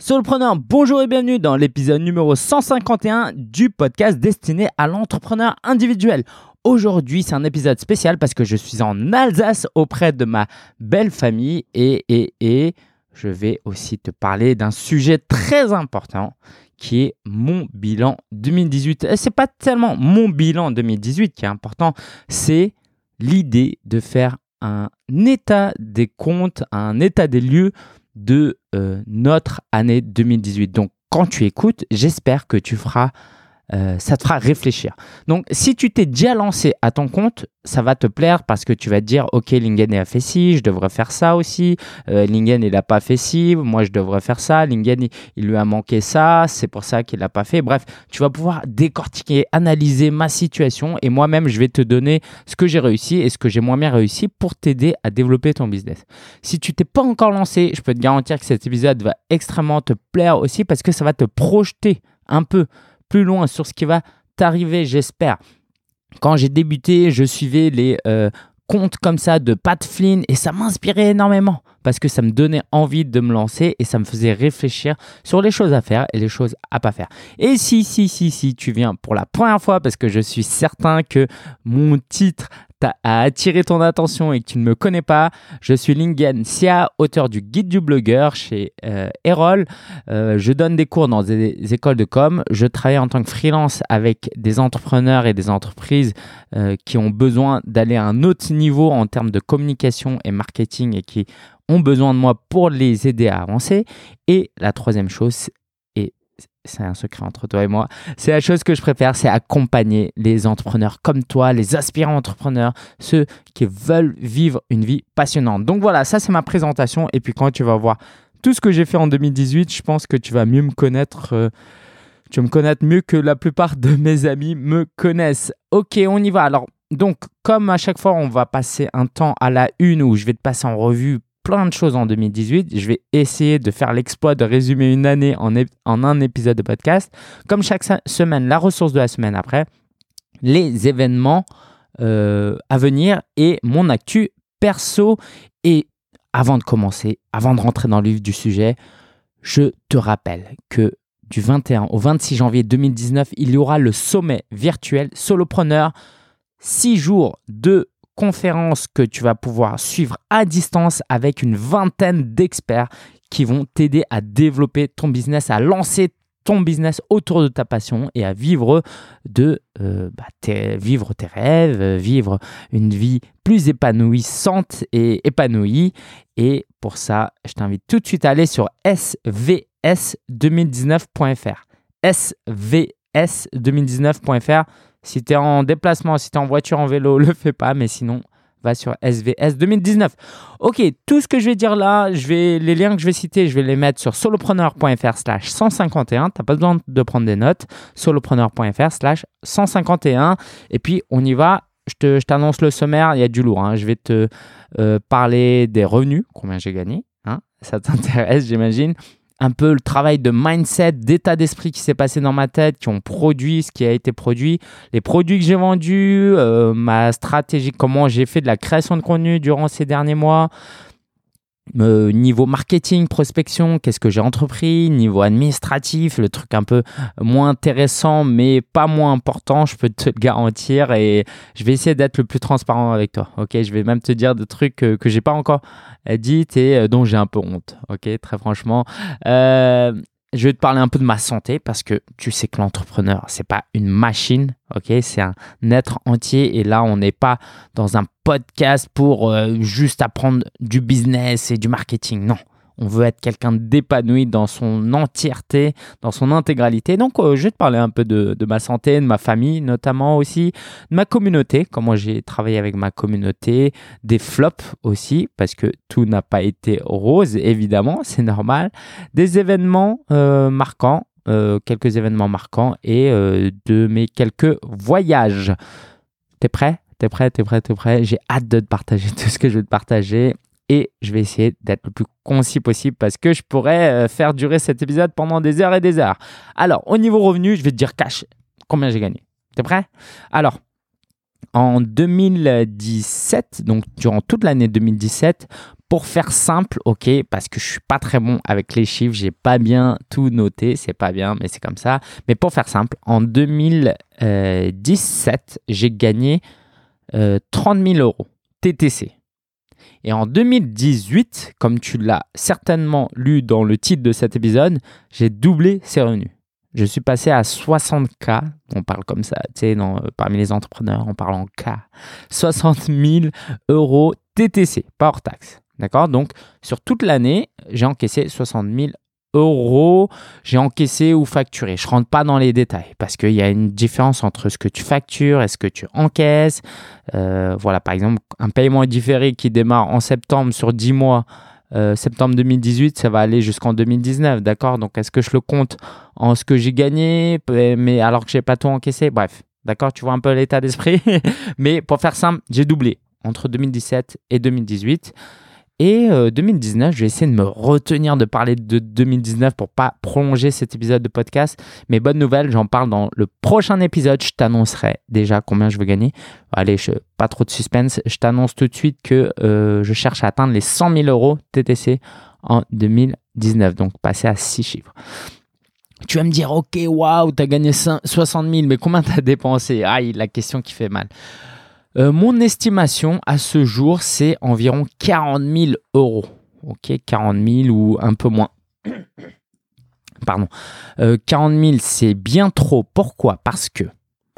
Solopreneur, bonjour et bienvenue dans l'épisode numéro 151 du podcast destiné à l'entrepreneur individuel. Aujourd'hui, c'est un épisode spécial parce que je suis en Alsace auprès de ma belle famille et, je vais aussi te parler d'un sujet très important qui est mon bilan 2018. Et c'est pas tellement mon bilan 2018 qui est important, c'est l'idée de faire un état des comptes, un état des lieux de euh, notre année 2018. Donc, quand tu écoutes, j'espère que tu feras euh, ça te fera réfléchir. Donc, si tu t'es déjà lancé à ton compte, ça va te plaire parce que tu vas te dire, OK, Lingen a fait ci, je devrais faire ça aussi. Euh, Lingen, il n'a pas fait ci, moi, je devrais faire ça. Lingen, il, lui a manqué ça, c'est pour ça qu'il n'a pas fait. Bref, tu vas pouvoir décortiquer, analyser ma situation et moi-même, je vais te donner ce que j'ai réussi et ce que j'ai moins bien réussi pour t'aider à développer ton business. Si tu t'es pas encore lancé, je peux te garantir que cet épisode va extrêmement te plaire aussi parce que ça va te projeter un peu plus loin sur ce qui va t'arriver, j'espère. Quand j'ai débuté, je suivais les euh, comptes comme ça de Pat Flynn et ça m'inspirait énormément parce que ça me donnait envie de me lancer et ça me faisait réfléchir sur les choses à faire et les choses à pas faire. Et si, si, si, si tu viens pour la première fois parce que je suis certain que mon titre a attiré ton attention et que tu ne me connais pas, je suis Lingen Sia, auteur du guide du blogueur chez euh, Erol. Euh, je donne des cours dans des, écoles de com. Je travaille en tant que freelance avec des entrepreneurs et des entreprises euh, qui ont besoin d'aller à un autre niveau en termes de communication et marketing et qui ont besoin de moi pour les aider à avancer. Et la troisième chose, c'est un secret entre toi et moi, c'est la chose que je préfère, c'est accompagner les entrepreneurs comme toi, les aspirants entrepreneurs, ceux qui veulent vivre une vie passionnante. Donc voilà, ça c'est ma présentation. Et puis quand tu vas voir tout ce que j'ai fait en 2018, je pense que tu vas mieux me connaître. Euh, tu vas me connaître mieux que la plupart de mes amis me connaissent. Ok, on y va. Alors, donc, comme à chaque fois, on va passer un temps à la une où je vais te passer en revue plein de choses en 2018. Je vais essayer de faire l'exploit de résumer une année en, un épisode de podcast. Comme chaque semaine, la ressource de la semaine après, les événements euh, à venir et mon actu perso. Et avant de commencer, avant de rentrer dans le vif du sujet, je te rappelle que du 21 au 26 janvier 2019, il y aura le sommet virtuel solopreneur. 6 jours de conférence que tu vas pouvoir suivre à distance avec une vingtaine d'experts qui vont t'aider à développer ton business, à lancer ton business autour de ta passion et à vivre de euh, bah, tes, vivre tes rêves, vivre une vie plus épanouissante et épanouie. Et pour ça, je t'invite tout de suite à aller sur svs2019.fr. svs2019.fr si tu es en déplacement, si tu es en voiture, en vélo, le fais pas, mais sinon, va sur SVS 2019. Ok, tout ce que je vais dire là, je vais, les liens que je vais citer, je vais les mettre sur solopreneur.fr slash 151. Tu n'as pas besoin de prendre des notes. solopreneur.fr slash 151. Et puis, on y va. Je t'annonce le sommaire, il y a du lourd. Hein. Je vais te euh, parler des revenus, combien j'ai gagné. Hein. Ça t'intéresse, j'imagine un peu le travail de mindset, d'état d'esprit qui s'est passé dans ma tête, qui ont produit ce qui a été produit, les produits que j'ai vendus, euh, ma stratégie, comment j'ai fait de la création de contenu durant ces derniers mois, euh, niveau marketing, prospection, qu'est-ce que j'ai entrepris, niveau administratif, le truc un peu moins intéressant mais pas moins important, je peux te le garantir et je vais essayer d'être le plus transparent avec toi. Ok, je vais même te dire des trucs que, que j'ai pas encore dit et euh, dont j'ai un peu honte. Ok, très franchement. Euh, je vais te parler un peu de ma santé parce que tu sais que l'entrepreneur, c'est pas une machine, ok? C'est un être entier et là, on n'est pas dans un podcast pour euh, juste apprendre du business et du marketing. Non, on veut être quelqu'un d'épanoui dans son entièreté, dans son intégralité. Donc, euh, je vais te parler un peu de, ma santé, de ma famille, notamment aussi, de ma communauté, comment j'ai travaillé avec ma communauté, des flops aussi, parce que tout n'a pas été rose, évidemment, c'est normal, des événements euh, marquants, euh, quelques événements marquants et de mes quelques voyages. T'es prêt? T'es prêt? T'es prêt? T'es prêt? J'ai hâte de te partager tout ce que je veux te partager et je vais essayer d'être le plus concis possible parce que je pourrais euh, faire durer cet épisode pendant des heures et des heures. Alors, au niveau revenu, je vais te dire cash, combien j'ai gagné. T'es prêt? Alors, en 2017, donc durant toute l'année 2017, pour faire simple, ok, parce que je suis pas très bon avec les chiffres, j'ai pas bien tout noté, c'est pas bien, mais c'est comme ça. Mais pour faire simple, en 2017, j'ai gagné 30 000 euros TTC. Et en 2018, comme tu l'as certainement lu dans le titre de cet épisode, j'ai doublé ces revenus. Je suis passé à 60K, on parle comme ça, tu sais, parmi les entrepreneurs, on parle en K. 60 000 euros TTC, pas hors taxe. D'accord? Donc, sur toute l'année, j'ai encaissé 60 000 euros. J'ai encaissé ou facturé. Je ne rentre pas dans les détails parce qu'il y a une différence entre ce que tu factures et ce que tu encaisses. Euh, voilà, par exemple, un paiement différé qui démarre en septembre sur 10 mois. Euh, septembre 2018, ça va aller jusqu'en 2019, d'accord? Donc, est-ce que je le compte en ce que j'ai gagné, mais alors que j'ai pas tout encaissé? Bref, d'accord? Tu vois un peu l'état d'esprit? mais pour faire simple, j'ai doublé entre 2017 et 2018. Et 2019, euh, je vais essayer de me retenir de parler de 2019 pour pas prolonger cet épisode de podcast. Mais bonne nouvelle, j'en parle dans le prochain épisode. Je t'annoncerai déjà combien je veux gagner. Allez, pas trop de suspense. Je t'annonce tout de suite que euh, je cherche à atteindre les 100 000 euros TTC en 2019. Donc passer à 6 chiffres. Tu vas me dire, ok, waouh, tu as gagné 60 000, mais combien tu as dépensé? Aïe, la question qui fait mal. Euh, mon estimation à ce jour, c'est environ 40 000 euros. Ok, 40 000 ou un peu moins. Pardon. 40 euh, 000, c'est bien trop. Pourquoi? Parce que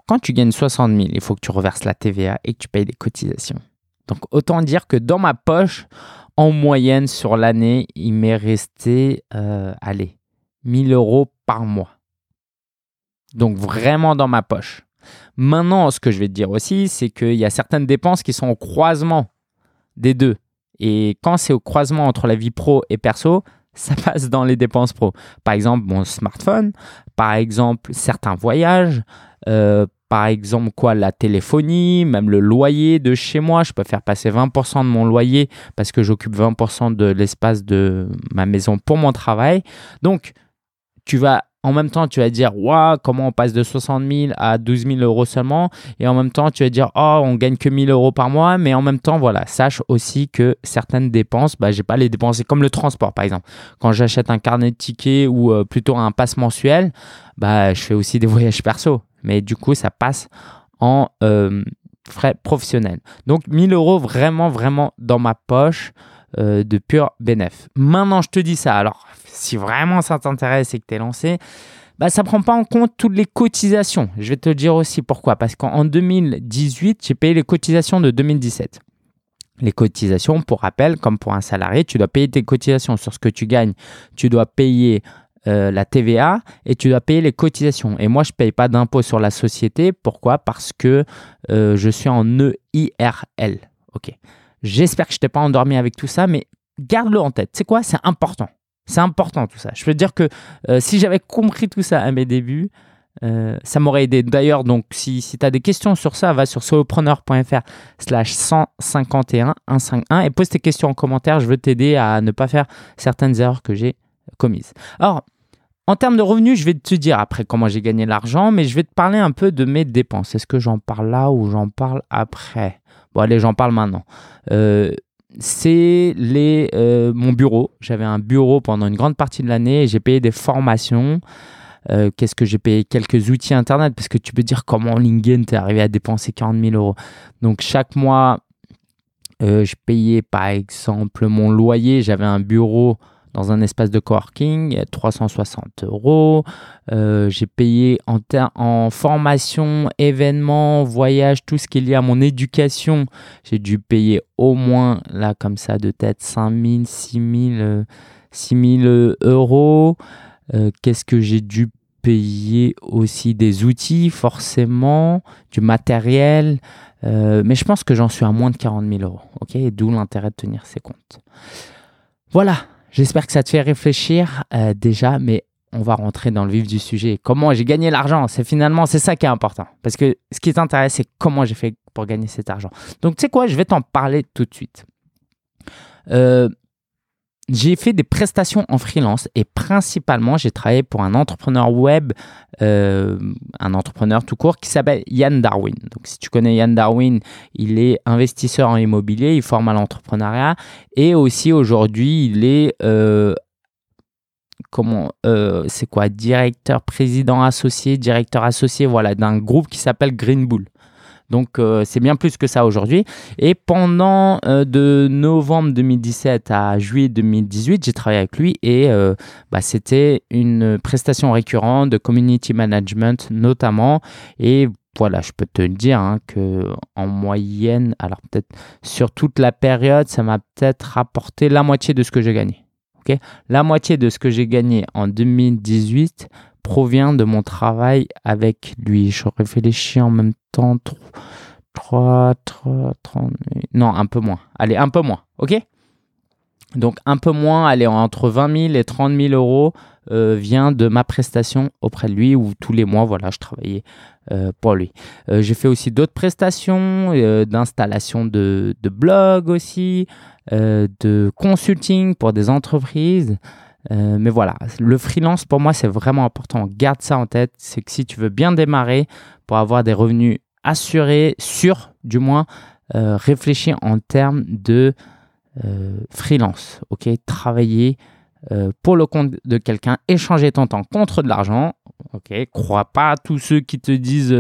quand tu gagnes 60 000, il faut que tu reverses la TVA et que tu payes des cotisations. Donc autant dire que dans ma poche, en moyenne sur l'année, il m'est resté, euh, allez, 1000 euros par mois. Donc vraiment dans ma poche. Maintenant, ce que je vais te dire aussi, c'est qu'il y a certaines dépenses qui sont au croisement des deux. Et quand c'est au croisement entre la vie pro et perso, ça passe dans les dépenses pro. Par exemple, mon smartphone, par exemple, certains voyages, euh, par exemple, quoi, la téléphonie, même le loyer de chez moi. Je peux faire passer 20% de mon loyer parce que j'occupe 20% de l'espace de ma maison pour mon travail. Donc, tu vas en même temps, tu vas dire, waouh, comment on passe de 60 000 à 12 000 euros seulement. Et en même temps, tu vas dire, oh, on gagne que 1000 euros par mois. Mais en même temps, voilà, sache aussi que certaines dépenses, bah, j'ai pas les dépenser comme le transport, par exemple. Quand j'achète un carnet de tickets ou euh, plutôt un passe mensuel, bah, je fais aussi des voyages perso. Mais du coup, ça passe en euh, frais professionnels. Donc, 1000 euros vraiment, vraiment dans ma poche. Euh, de pur bénéf. Maintenant, je te dis ça. Alors, si vraiment ça t'intéresse et que tu es lancé, bah, ça ne prend pas en compte toutes les cotisations. Je vais te dire aussi pourquoi. Parce qu'en 2018, j'ai payé les cotisations de 2017. Les cotisations, pour rappel, comme pour un salarié, tu dois payer tes cotisations sur ce que tu gagnes. Tu dois payer euh, la TVA et tu dois payer les cotisations. Et moi, je ne paye pas d'impôt sur la société. Pourquoi? Parce que euh, je suis en EIRL. OK. J'espère que je t'ai pas endormi avec tout ça, mais garde-le en tête. C'est quoi? C'est important. C'est important tout ça. Je peux te dire que euh, si j'avais compris tout ça à mes débuts, euh, ça m'aurait aidé. D'ailleurs, donc, si, si tu as des questions sur ça, va sur solopreneur.fr slash 151 151 et pose tes questions en commentaire. Je veux t'aider à ne pas faire certaines erreurs que j'ai commises. Alors, en termes de revenus, je vais te dire après comment j'ai gagné l'argent, mais je vais te parler un peu de mes dépenses. Est-ce que j'en parle là ou j'en parle après? Bon, allez, j'en parle maintenant. Euh, c'est les, euh, mon bureau. J'avais un bureau pendant une grande partie de l'année j'ai payé des formations. Euh, qu'est-ce que j'ai payé? Quelques outils internet parce que tu peux dire comment LinkedIn t'es arrivé à dépenser 40 000 euros. Donc chaque mois, je payais par exemple mon loyer. J'avais un bureau dans un espace de coworking, 360 euros. Euh, j'ai payé en, en formation, événements, voyages, tout ce qui est lié à mon éducation. J'ai dû payer au moins, là, comme ça, de tête, 5 000, 6 000, euros. Euh, qu'est-ce que j'ai dû payer aussi? Des outils, forcément, du matériel. Euh, mais je pense que j'en suis à moins de 40 000 euros. ok? D'où l'intérêt de tenir ces comptes. Voilà, J'espère que ça te fait réfléchir euh, déjà, mais on va rentrer dans le vif du sujet. Comment j'ai gagné l'argent? C'est finalement c'est ça qui est important. Parce que ce qui t'intéresse, c'est comment j'ai fait pour gagner cet argent. Donc tu sais quoi, je vais t'en parler tout de suite. Euh, j'ai fait des prestations en freelance et principalement j'ai travaillé pour un entrepreneur web, euh, un entrepreneur tout court qui s'appelle Yann Darwin. Donc si tu connais Yann Darwin, il est investisseur en immobilier, il forme à l'entrepreneuriat et aussi aujourd'hui il est euh, comment euh, c'est quoi directeur président associé directeur associé voilà d'un groupe qui s'appelle Green Bull donc euh, c'est bien plus que ça aujourd'hui. Et pendant euh, de novembre 2017 à juillet 2018, j'ai travaillé avec lui et euh, bah, c'était une prestation récurrente de community management notamment. Et voilà, je peux te dire hein, que en moyenne, alors peut-être sur toute la période, ça m'a peut-être rapporté la moitié de ce que j'ai gagné. la moitié de ce que j'ai gagné en 2018 provient de mon travail avec lui. Je réfléchis en même temps. 3, 3, 30, non, un peu moins. Allez, un peu moins, ok? Donc un peu moins, allez, entre 20 000 et 30 000 euros euh, vient de ma prestation auprès de lui où tous les mois, voilà, je travaillais euh, pour lui. Euh, j'ai fait aussi d'autres prestations d'installation de, de blog aussi, de consulting pour des entreprises. Euh, mais voilà, le freelance pour moi c'est vraiment important. Garde ça en tête. C'est que si tu veux bien démarrer pour avoir des revenus assurés, sûrs du moins, euh, réfléchis en termes de euh, freelance. Ok, travailler pour le compte de quelqu'un, échanger ton temps contre de l'argent. Ok, crois pas à tous ceux qui te disent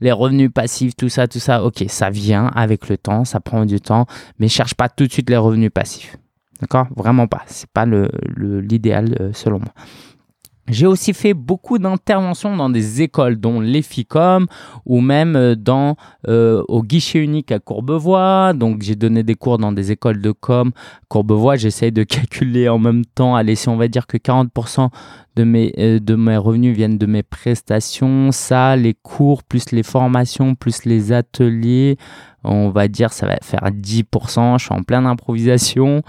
les revenus passifs, tout ça, tout ça. Ok, ça vient avec le temps, ça prend du temps, mais cherche pas tout de suite les revenus passifs. D'accord? Vraiment pas. C'est pas l'idéal le, euh, selon moi. J'ai aussi fait beaucoup d'interventions dans des écoles, dont l'EFICOM ou même euh, dans, euh, au guichet unique à Courbevoie. Donc, j'ai donné des cours dans des écoles de com. Courbevoie, j'essaye de calculer en même temps. Allez, si on va dire que 40% de mes, de mes revenus viennent de mes prestations, ça, les cours, plus les formations, plus les ateliers, on va dire ça va faire 10%, je suis en pleine improvisation.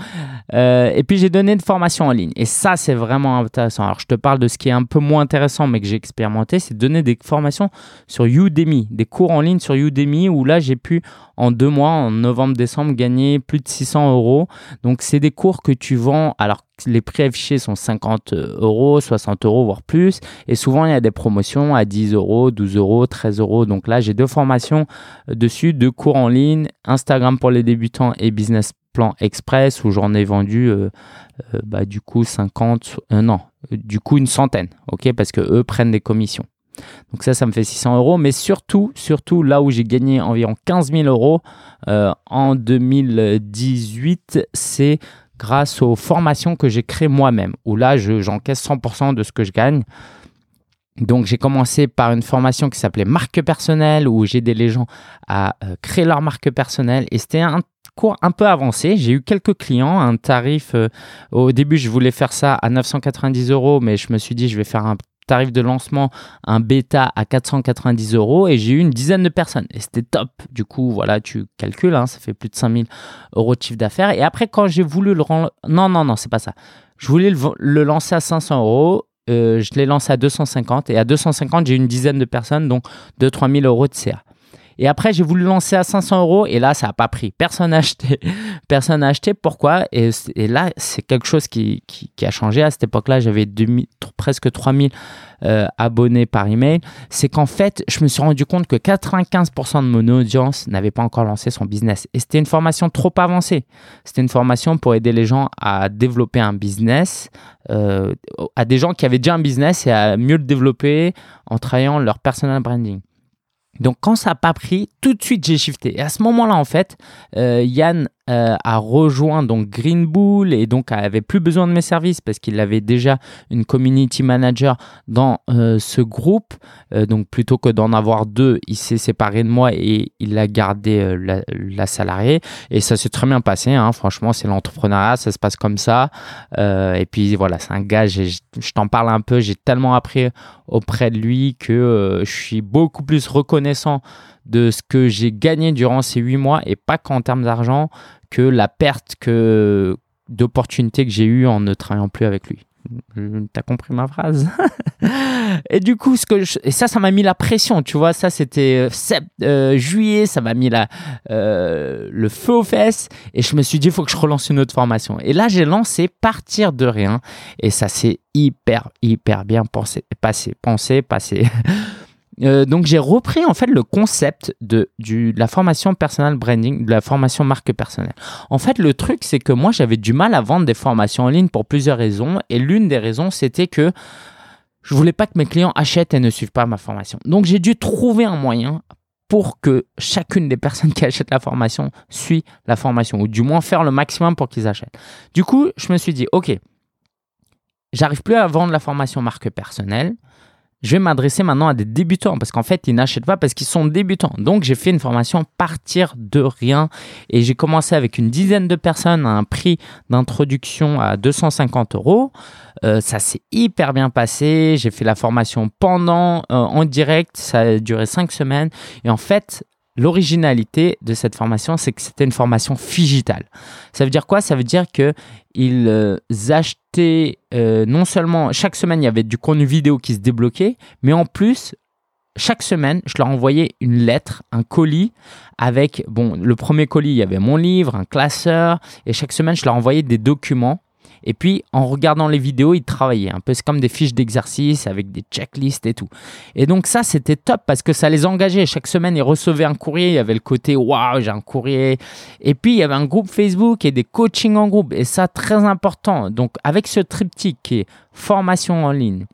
Euh, et puis j'ai donné une formation en ligne. Et ça, c'est vraiment intéressant. Alors je te parle de ce qui est un peu moins intéressant, mais que j'ai expérimenté, c'est donner des formations sur Udemy, des cours en ligne sur Udemy, où là j'ai pu en deux mois, en novembre-décembre, gagner plus de 600 euros. Donc c'est des cours que tu vends. Alors les prix affichés sont 50 euros, 60 euros, voire plus. Et souvent, il y a des promotions à 10 euros, 12 euros, 13 euros. Donc là, j'ai deux formations euh, dessus, deux cours en ligne, Instagram pour les débutants et Business Plan Express, où j'en ai vendu euh, euh, bah, du coup 50, non, du coup une centaine, ok, parce que eux prennent des commissions. Donc ça, ça me fait 600 euros. Mais surtout, surtout là où j'ai gagné environ 15 000 euros en 2018, c'est grâce aux formations que j'ai créées moi-même, où là, j'encaisse 100% de ce que je gagne. Donc j'ai commencé par une formation qui s'appelait marque personnelle, où j'ai aidé les gens à euh, créer leur marque personnelle. Et c'était un cours un peu avancé. J'ai eu quelques clients, un tarif. Euh, au début, je voulais faire ça à 990 euros, mais je me suis dit, je vais faire un tarif de lancement, un bêta à 490 euros et j'ai eu une dizaine de personnes et c'était top. Du coup, voilà, tu calcules, hein, ça fait plus de 5000 euros de chiffre d'affaires. Et après, quand j'ai voulu le non, non, non, c'est pas ça. Je voulais le, lancer à 500 euros. Euh, je l'ai lancé à 250 et à 250, j'ai une dizaine de personnes, donc 2-3 000 euros de CA. Et après, j'ai voulu lancer à 500 euros et là, ça n'a pas pris. Personne n'a acheté. Personne n'a acheté. Pourquoi? Et, là, c'est quelque chose qui, a changé. À cette époque-là, j'avais presque 3000 euh, abonnés par email. C'est qu'en fait, je me suis rendu compte que 95% de mon audience n'avait pas encore lancé son business. Et c'était une formation trop avancée. C'était une formation pour aider les gens à développer un business, euh, à des gens qui avaient déjà un business et à mieux le développer en travaillant leur personal branding. Donc quand ça n'a pas pris, tout de suite j'ai shifté. Et à ce moment-là, en fait, euh, Yann euh, a rejoint donc Green Bull et donc avait plus besoin de mes services parce qu'il avait déjà une community manager dans euh, ce groupe. Euh, donc plutôt que d'en avoir deux, il s'est séparé de moi et il a gardé la, salariée. Et ça s'est très bien passé. Hein. Franchement, c'est l'entrepreneuriat, ça se passe comme ça. et puis voilà, c'est un gars, je t'en parle un peu, j'ai tellement appris auprès de lui que je suis beaucoup plus reconnaissant de ce que j'ai gagné durant ces huit mois et pas qu'en termes d'argent, que la perte que d'opportunités que j'ai eues en ne travaillant plus avec lui. T'as compris ma phrase? Et du coup, ce que et ça, ça m'a mis la pression, tu vois. Ça, c'était euh, euh, juillet, ça m'a mis la, euh, le feu aux fesses. Et je me suis dit, il faut que je relance une autre formation. Et là, j'ai lancé Partir de rien. Et ça s'est hyper, hyper bien pensé, passé, pensé, passé. Euh, donc j'ai repris en fait le concept de, du, la formation personal branding, de la formation marque personnelle. En fait, le truc c'est que moi j'avais du mal à vendre des formations en ligne pour plusieurs raisons. Et l'une des raisons c'était que je voulais pas que mes clients achètent et ne suivent pas ma formation. Donc j'ai dû trouver un moyen pour que chacune des personnes qui achètent la formation suit la formation, ou du moins faire le maximum pour qu'ils achètent. Du coup, je me suis dit, ok, j'arrive plus à vendre la formation marque personnelle je vais m'adresser maintenant à des débutants parce qu'en fait, ils n'achètent pas parce qu'ils sont débutants. Donc, j'ai fait une formation partir de rien et j'ai commencé avec une dizaine de personnes à un prix d'introduction à 250 euros. Euh, ça s'est hyper bien passé. J'ai fait la formation pendant, euh, en direct. Ça a duré cinq semaines. Et en fait, L'originalité de cette formation, c'est que c'était une formation digitale. Ça veut dire quoi? Ça veut dire que ils euh, achetaient euh, non seulement chaque semaine il y avait du contenu vidéo qui se débloquait, mais en plus chaque semaine je leur envoyais une lettre, un colis avec bon le premier colis il y avait mon livre, un classeur et chaque semaine je leur envoyais des documents et puis, en regardant les vidéos, ils travaillaient un peu comme des fiches d'exercice avec des checklists et tout. Et donc, ça, c'était top parce que ça les engageait. Chaque semaine, ils recevaient un courrier. Il y avait le côté waouh, j'ai un courrier. Et puis, il y avait un groupe Facebook et des coachings en groupe. Et ça, très important. Donc, avec ce triptyque qui est formation en ligne,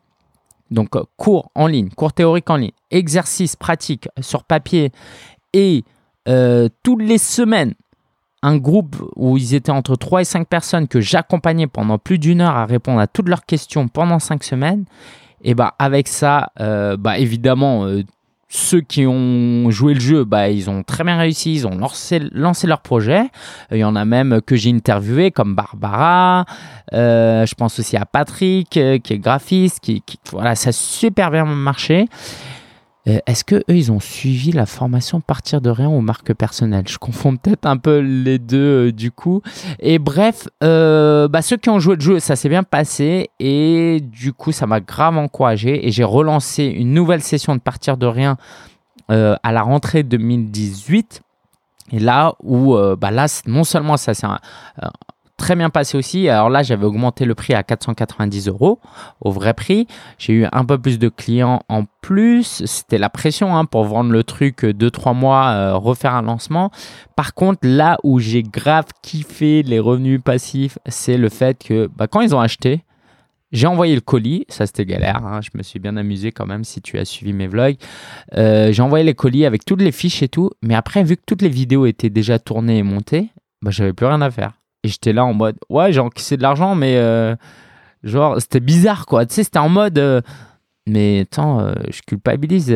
donc cours en ligne, cours théorique en ligne, exercice pratique sur papier et euh, toutes les semaines, un groupe où ils étaient entre 3 et 5 personnes que j'accompagnais pendant plus d'une heure à répondre à toutes leurs questions pendant 5 semaines, et bah avec ça, euh, bah évidemment, euh, ceux qui ont joué le jeu, bah, ils ont très bien réussi, ils ont lancé, leur projet. Il y en a même que j'ai interviewé, comme Barbara. Euh, je pense aussi à Patrick, qui est graphiste. Qui, voilà, ça a super bien marché. Euh, est-ce que eux, ils ont suivi la formation partir de rien ou marque personnelle? Je confonds peut-être un peu les deux euh, du coup. Et bref, euh, bah, ceux qui ont joué le jeu, ça s'est bien passé et du coup, ça m'a grave encouragé et j'ai relancé une nouvelle session de partir de rien à la rentrée 2018. Et là où, bah non seulement ça c'est un, très bien passé aussi. Alors là, j'avais augmenté le prix à 490 euros au vrai prix. J'ai eu un peu plus de clients en plus. C'était la pression hein, pour vendre le truc 2-3 mois, euh, refaire un lancement. Par contre, là où j'ai grave kiffé les revenus passifs, c'est le fait que bah, quand ils ont acheté, j'ai envoyé le colis, ça c'était galère, hein. je me suis bien amusé quand même si tu as suivi mes vlogs. Euh, j'ai envoyé les colis avec toutes les fiches et tout, mais après vu que toutes les vidéos étaient déjà tournées et montées, bah, j'avais plus rien à faire. Et j'étais là en mode, ouais, j'ai encaissé de l'argent, mais euh, genre, c'était bizarre, quoi. Tu sais, c'était en mode, euh, mais attends, euh, je culpabilise.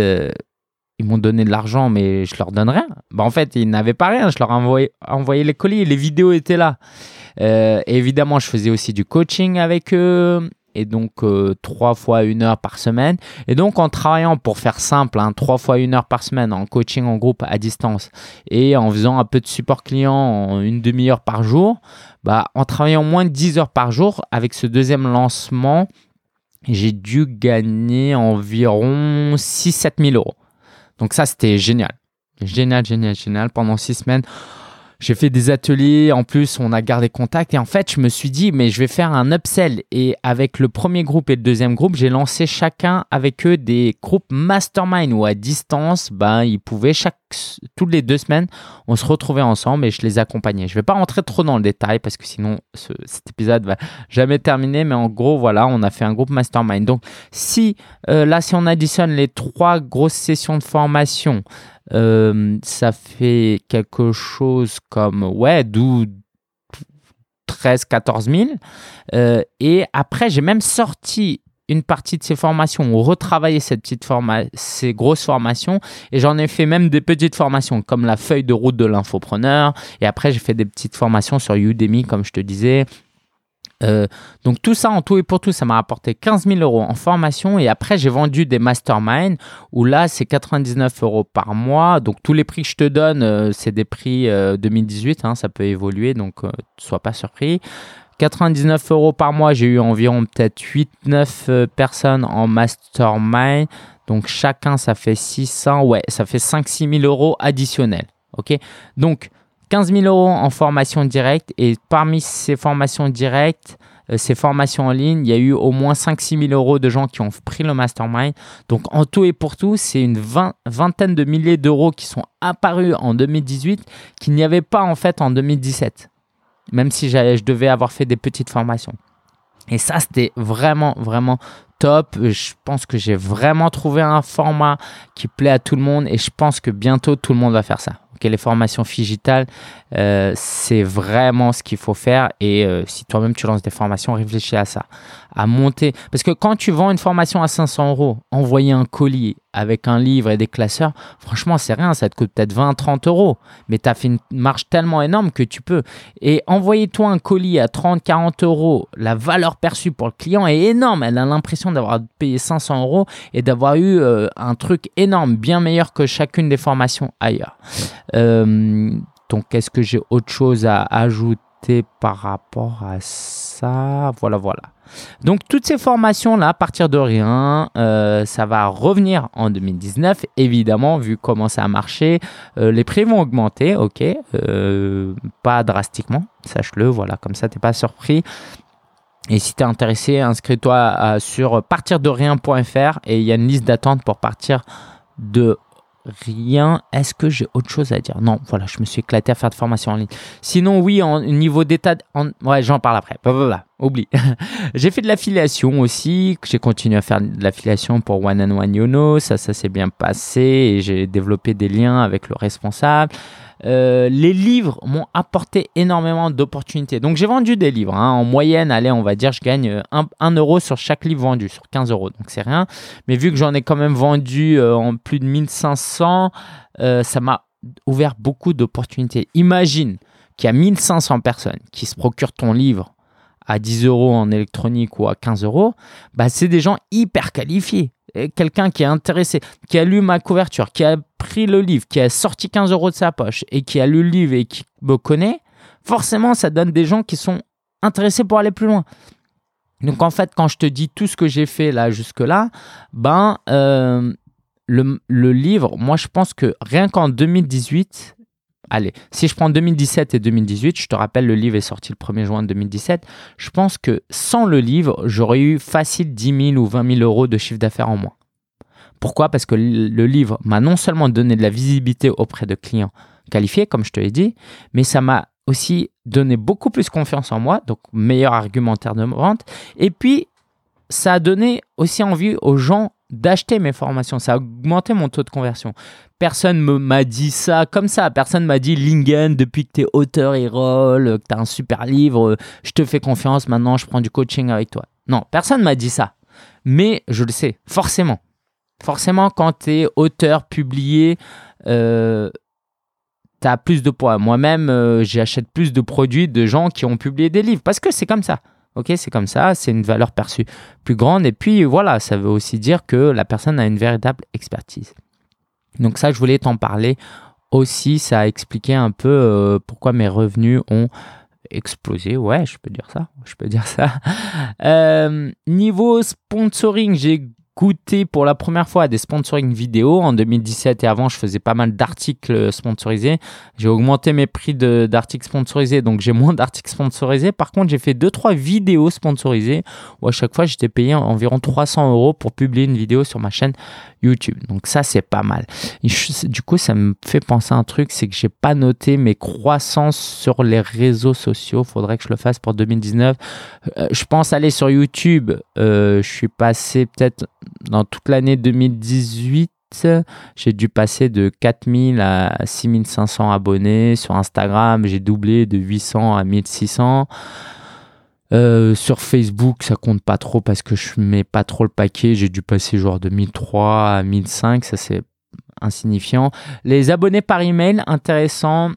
ils m'ont donné de l'argent, mais je leur donne rien. Bah, en fait, ils n'avaient pas rien. Je leur envoyé les colis, les vidéos étaient là. évidemment, je faisais aussi du coaching avec eux et donc euh, trois fois une heure par semaine. Et donc en travaillant, pour faire simple, hein, trois fois une heure par semaine en coaching en groupe à distance et en faisant un peu de support client en une demi-heure par jour, bah, en travaillant moins de 10 heures par jour avec ce deuxième lancement, j'ai dû gagner environ 6-7 000 euros. Donc ça, c'était génial. Génial, génial, génial. Pendant six semaines, j'ai fait des ateliers, en plus on a gardé contact et en fait je me suis dit mais je vais faire un upsell et avec le premier groupe et le deuxième groupe j'ai lancé chacun avec eux des groupes mastermind où à distance ben ils pouvaient chaque toutes les deux semaines on se retrouvait ensemble et je les accompagnais. Je vais pas rentrer trop dans le détail parce que sinon cet épisode va jamais terminer mais en gros voilà on a fait un groupe mastermind. Donc si euh, là si on additionne les trois grosses sessions de formation euh, ça fait quelque chose comme, ouais, 12, 13, 14 000. et après, j'ai même sorti une partie de ces formations ou retravaillé cette petite forma ces grosses formations. Et j'en ai fait même des petites formations comme la feuille de route de l'infopreneur. Et après j'ai fait des petites formations sur Udemy comme je te disais euh, donc tout ça en tout et pour tout, ça m'a rapporté 15 000 euros en formation et après j'ai vendu des masterminds où là c'est 99 euros par mois. Donc tous les prix que je te donne, euh, c'est des prix 2018, euh, hein, ça peut évoluer donc sois pas surpris. 99 euros par mois, j'ai eu environ peut-être 8-9 personnes en mastermind. Donc chacun, ça fait 600, ouais, ça fait 5-6 000 euros additionnels. OK? Donc 15 000 euros en formation directe et parmi ces formations directes, euh, ces formations en ligne, il y a eu au moins 5-6 000 euros de gens qui ont pris le mastermind. Donc en tout et pour tout, c'est une vingtaine de milliers d'euros qui sont apparus en 2018 qu'il n'y avait pas en fait en 2017. Même si je devais avoir fait des petites formations. Et ça, c'était vraiment, vraiment top. Je pense que j'ai vraiment trouvé un format qui plaît à tout le monde et je pense que bientôt tout le monde va faire ça les formations digitales, euh, c'est vraiment ce qu'il faut faire. Et euh, si toi-même tu lances des formations, réfléchis à ça. À monter. Parce que quand tu vends une formation à 500 euros, envoyer un colis avec un livre et des classeurs, franchement, c'est rien. Ça te coûte peut-être 20, 30 euros. Mais tu as fait une marge tellement énorme que tu peux. Et envoyer-toi un colis à 30, 40 euros, la valeur perçue pour le client est énorme. Elle a l'impression d'avoir payé 500 euros et d'avoir eu euh, un truc énorme, bien meilleur que chacune des formations ailleurs. Euh, donc, est-ce que j'ai autre chose à ajouter? Par rapport à ça Voilà, voilà. Donc, toutes ces formations-là, à partir de rien, euh, ça va revenir en 2019. Évidemment, vu comment ça a marché, euh, les prix vont augmenter, ok Pas drastiquement, sache-le, voilà, comme ça, tu n'es pas surpris. Et si tu es intéressé, inscris-toi sur partirderien.fr et il y a une liste d'attente pour partir de rien. Est-ce que j'ai autre chose à dire? Non, voilà, je me suis éclaté à faire de formation en ligne. Sinon, oui, en niveau d'état, en... ouais, j'en parle après. Voilà, oublie. j'ai fait de l'affiliation aussi. J'ai continué à faire de l'affiliation pour One and One Yono. Ça, ça s'est bien passé et j'ai développé des liens avec le responsable. Euh, les livres m'ont apporté énormément d'opportunités. Donc j'ai vendu des livres. Hein. En moyenne, allez, on va dire, je gagne 1, euh, euro sur chaque livre vendu, sur 15 euros. Donc c'est rien. Mais vu que j'en ai quand même vendu euh, en plus de 1500, ça m'a ouvert beaucoup d'opportunités. Imagine qu'il y a 1500 personnes qui se procurent ton livre à 10 euros en électronique ou à 15 euros. Bah, c'est des gens hyper qualifiés quelqu'un qui est intéressé, qui a lu ma couverture, qui a pris le livre, qui a sorti 15 euros de sa poche et qui a lu le livre et qui me connaît, forcément, ça donne des gens qui sont intéressés pour aller plus loin. Donc en fait, quand je te dis tout ce que j'ai fait là jusque-là, ben euh, le, le, livre, moi je pense que rien qu'en 2018, allez, si je prends 2017 et 2018, je te rappelle, le livre est sorti le 1er juin 2017, je pense que sans le livre, j'aurais eu facile 10 000 ou 20 000 euros de chiffre d'affaires en moins. Pourquoi? Parce que le livre m'a non seulement donné de la visibilité auprès de clients qualifiés, comme je te l'ai dit, mais ça m'a aussi donné beaucoup plus confiance en moi, donc meilleur argumentaire de vente. Et puis, ça a donné aussi envie aux gens d'acheter mes formations. Ça a augmenté mon taux de conversion. Personne m'a dit ça comme ça. Personne m'a dit Lingen, depuis que tu es auteur et rôle, que tu as un super livre, je te fais confiance, maintenant je prends du coaching avec toi. Non, personne m'a dit ça. Mais je le sais, forcément. Forcément, quand tu es auteur publié, euh, tu as plus de poids. Moi-même, euh, j'achète plus de produits de gens qui ont publié des livres parce que c'est comme ça. Ok, c'est comme ça, c'est une valeur perçue plus grande. Et puis voilà, ça veut aussi dire que la personne a une véritable expertise. Donc ça, je voulais t'en parler aussi. Ça a expliqué un peu euh, pourquoi mes revenus ont explosé. Ouais, je peux dire ça. Je peux dire ça. Euh, niveau sponsoring, j'ai goûté pour la première fois des sponsoring vidéo. En 2017 et avant, je faisais pas mal d'articles sponsorisés. J'ai augmenté mes prix d'articles sponsorisés, donc j'ai moins d'articles sponsorisés. Par contre, j'ai fait 2-3 vidéos sponsorisées où à chaque fois, j'étais payé environ 300 euros pour publier une vidéo sur ma chaîne YouTube. Donc ça, c'est pas mal. du coup, ça me fait penser à un truc, c'est que j'ai pas noté mes croissances sur les réseaux sociaux. Faudrait que je le fasse pour 2019. Euh, je pense aller sur YouTube. Euh, je suis passé peut-être dans toute l'année 2018 j'ai dû passer de 4000 à 6500 abonnés. Sur Instagram, j'ai doublé de 800 à 1600. Euh, sur Facebook, ça compte pas trop parce que je mets pas trop le paquet. J'ai dû passer genre de 1003 à 1005, ça c'est insignifiant. Les abonnés par email, intéressant.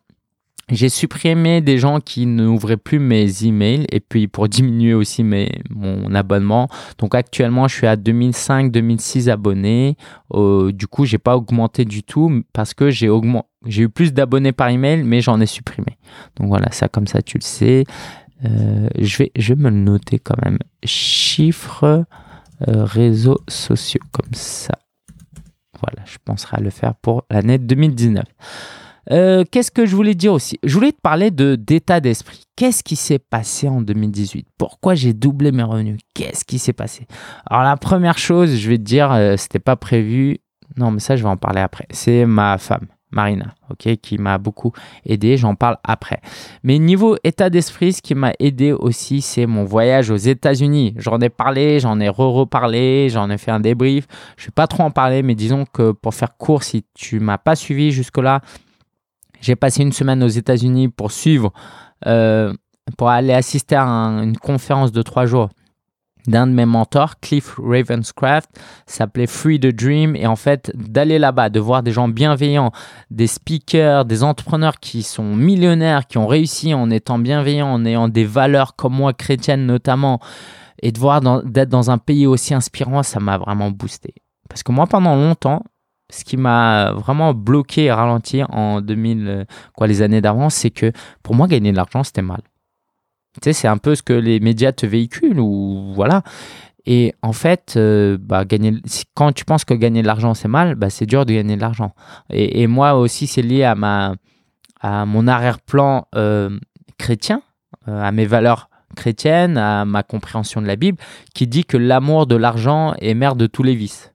J'ai supprimé des gens qui n'ouvraient plus mes emails et puis pour diminuer aussi mes, mon abonnement. Donc actuellement, je suis à 2005-2006 abonnés. Euh, du coup, j'ai pas augmenté du tout parce que j'ai. J'ai eu plus d'abonnés par email, mais j'en ai supprimé. Donc voilà, ça comme ça, tu le sais. Euh, je, vais, je vais me noter quand même. Chiffres euh, réseaux sociaux, comme ça. Voilà, je penserai à le faire pour l'année 2019. Euh, qu'est-ce que je voulais dire aussi? Je voulais te parler d'état d'esprit. Qu'est-ce qui s'est passé en 2018 Pourquoi j'ai doublé mes revenus? Qu'est-ce qui s'est passé? Alors la première chose, je vais te dire, c'était pas prévu. Non, mais ça, je vais en parler après. C'est ma femme. Marina, ok, qui m'a beaucoup aidé. J'en parle après. Mais niveau état d'esprit, ce qui m'a aidé aussi, c'est mon voyage aux États-Unis. J'en ai parlé, j'en ai re-reparlé, j'en ai fait un débrief. Je ne vais pas trop en parler, mais disons que pour faire court, si tu m'as pas suivi jusque-là, j'ai passé une semaine aux États-Unis pour suivre, euh, pour aller assister à une conférence de trois jours d'un de mes mentors, Cliff Ravenscraft, s'appelait Free the Dream. Et en fait, d'aller là-bas, de voir des gens bienveillants, des speakers, des entrepreneurs qui sont millionnaires, qui ont réussi en étant bienveillants, en ayant des valeurs comme moi, chrétiennes notamment, et de voir d'être dans un pays aussi inspirant, ça m'a vraiment boosté. Parce que moi, pendant longtemps, ce qui m'a vraiment bloqué et ralenti en 2000, quoi, les années d'avant, c'est que pour moi, gagner de l'argent, c'était mal. Tu sais, c'est un peu ce que les médias te véhiculent ou voilà. Et en fait, euh, bah, gagner, quand tu penses que gagner de l'argent c'est mal, bah, c'est dur de gagner de l'argent. Et, moi aussi, c'est lié à, ma, à mon arrière-plan euh, chrétien, euh, à mes valeurs chrétiennes, à ma compréhension de la Bible, qui dit que l'amour de l'argent est mère de tous les vices.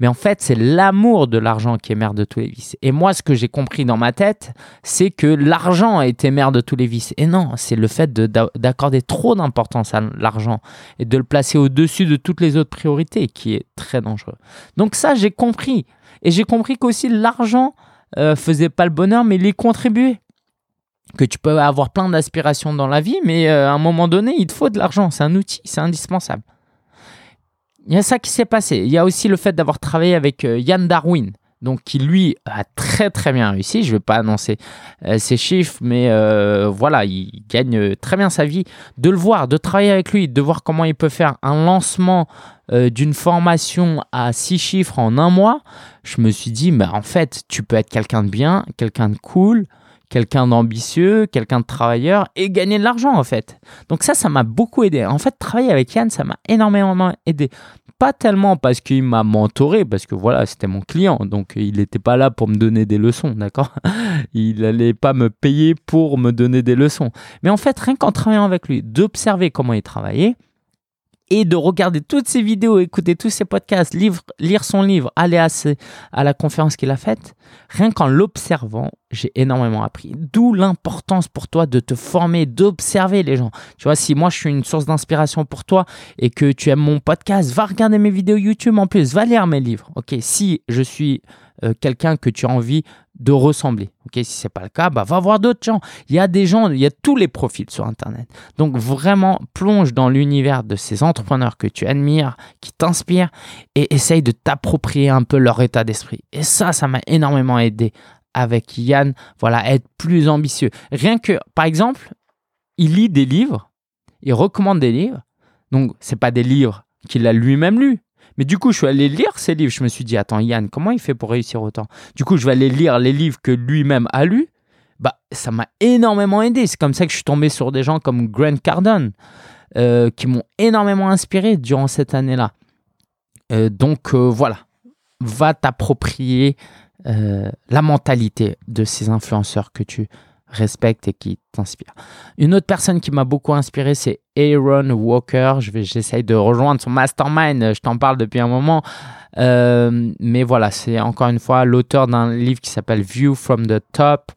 Mais en fait, c'est l'amour de l'argent qui est mère de tous les vices. Et moi, ce que j'ai compris dans ma tête, c'est que l'argent était mère de tous les vices. Et non, c'est le fait d'accorder trop d'importance à l'argent et de le placer au-dessus de toutes les autres priorités qui est très dangereux. Donc ça, j'ai compris. Et j'ai compris qu'aussi l'argent euh, faisait pas le bonheur, mais il y contribuait que tu peux avoir plein d'aspirations dans la vie, mais euh, à un moment donné, il te faut de l'argent. C'est un outil, c'est indispensable. Il y a ça qui s'est passé. Il y a aussi le fait d'avoir travaillé avec euh, Yann Darwin, donc qui lui a très très bien réussi. Je ne vais pas annoncer euh, ses chiffres, mais euh, voilà, il gagne très bien sa vie. De le voir, de travailler avec lui, de voir comment il peut faire un lancement d'une formation à six chiffres en un mois, je me suis dit, mais en fait, tu peux être quelqu'un de bien, quelqu'un de cool, quelqu'un d'ambitieux, quelqu'un de travailleur et gagner de l'argent en fait. Donc ça, ça m'a beaucoup aidé. En fait, travailler avec Yann, ça m'a énormément aidé. Pas tellement parce qu'il m'a mentoré, parce que voilà, c'était mon client, donc il n'était pas là pour me donner des leçons, d'accord? Il n'allait pas me payer pour me donner des leçons. Mais en fait, rien qu'en travaillant avec lui, d'observer comment il travaillait, et de regarder toutes ses vidéos, écouter tous ses podcasts, lire son livre, aller à, à la conférence qu'il a faite, rien qu'en l'observant, j'ai énormément appris. D'où l'importance pour toi de te former, d'observer les gens. Tu vois, si moi je suis une source d'inspiration pour toi et que tu aimes mon podcast, va regarder mes vidéos YouTube en plus, va lire mes livres. Ok, si je suis euh, quelqu'un que tu as envie de ressembler. Ok, si c'est pas le cas, bah va voir d'autres gens. Il y a des gens, il y a tous les profils sur Internet. Donc vraiment, plonge dans l'univers de ces entrepreneurs que tu admires, qui t'inspirent, et essaye de t'approprier un peu leur état d'esprit. Et ça, ça m'a énormément aidé avec Yann. Voilà, être plus ambitieux. Rien que, par exemple, il lit des livres, il recommande des livres. Donc, c'est pas des livres qu'il a lui-même lus, mais du coup, je suis allé lire ces livres. Je me suis dit, attends, Yann, comment il fait pour réussir autant? Du coup, je vais aller lire les livres que lui-même a lus. Bah, ça m'a énormément aidé. C'est comme ça que je suis tombé sur des gens comme Grant Cardone, euh, qui m'ont énormément inspiré durant cette année-là. Euh, donc euh, voilà, va t'approprier la mentalité de ces influenceurs que tu respecte et qui t'inspire. Une autre personne qui m'a beaucoup inspiré, c'est Aaron Walker. Je vais, j'essaye de rejoindre son mastermind. Je t'en parle depuis un moment. Euh, mais voilà, c'est encore une fois l'auteur d'un livre qui s'appelle View from the Top.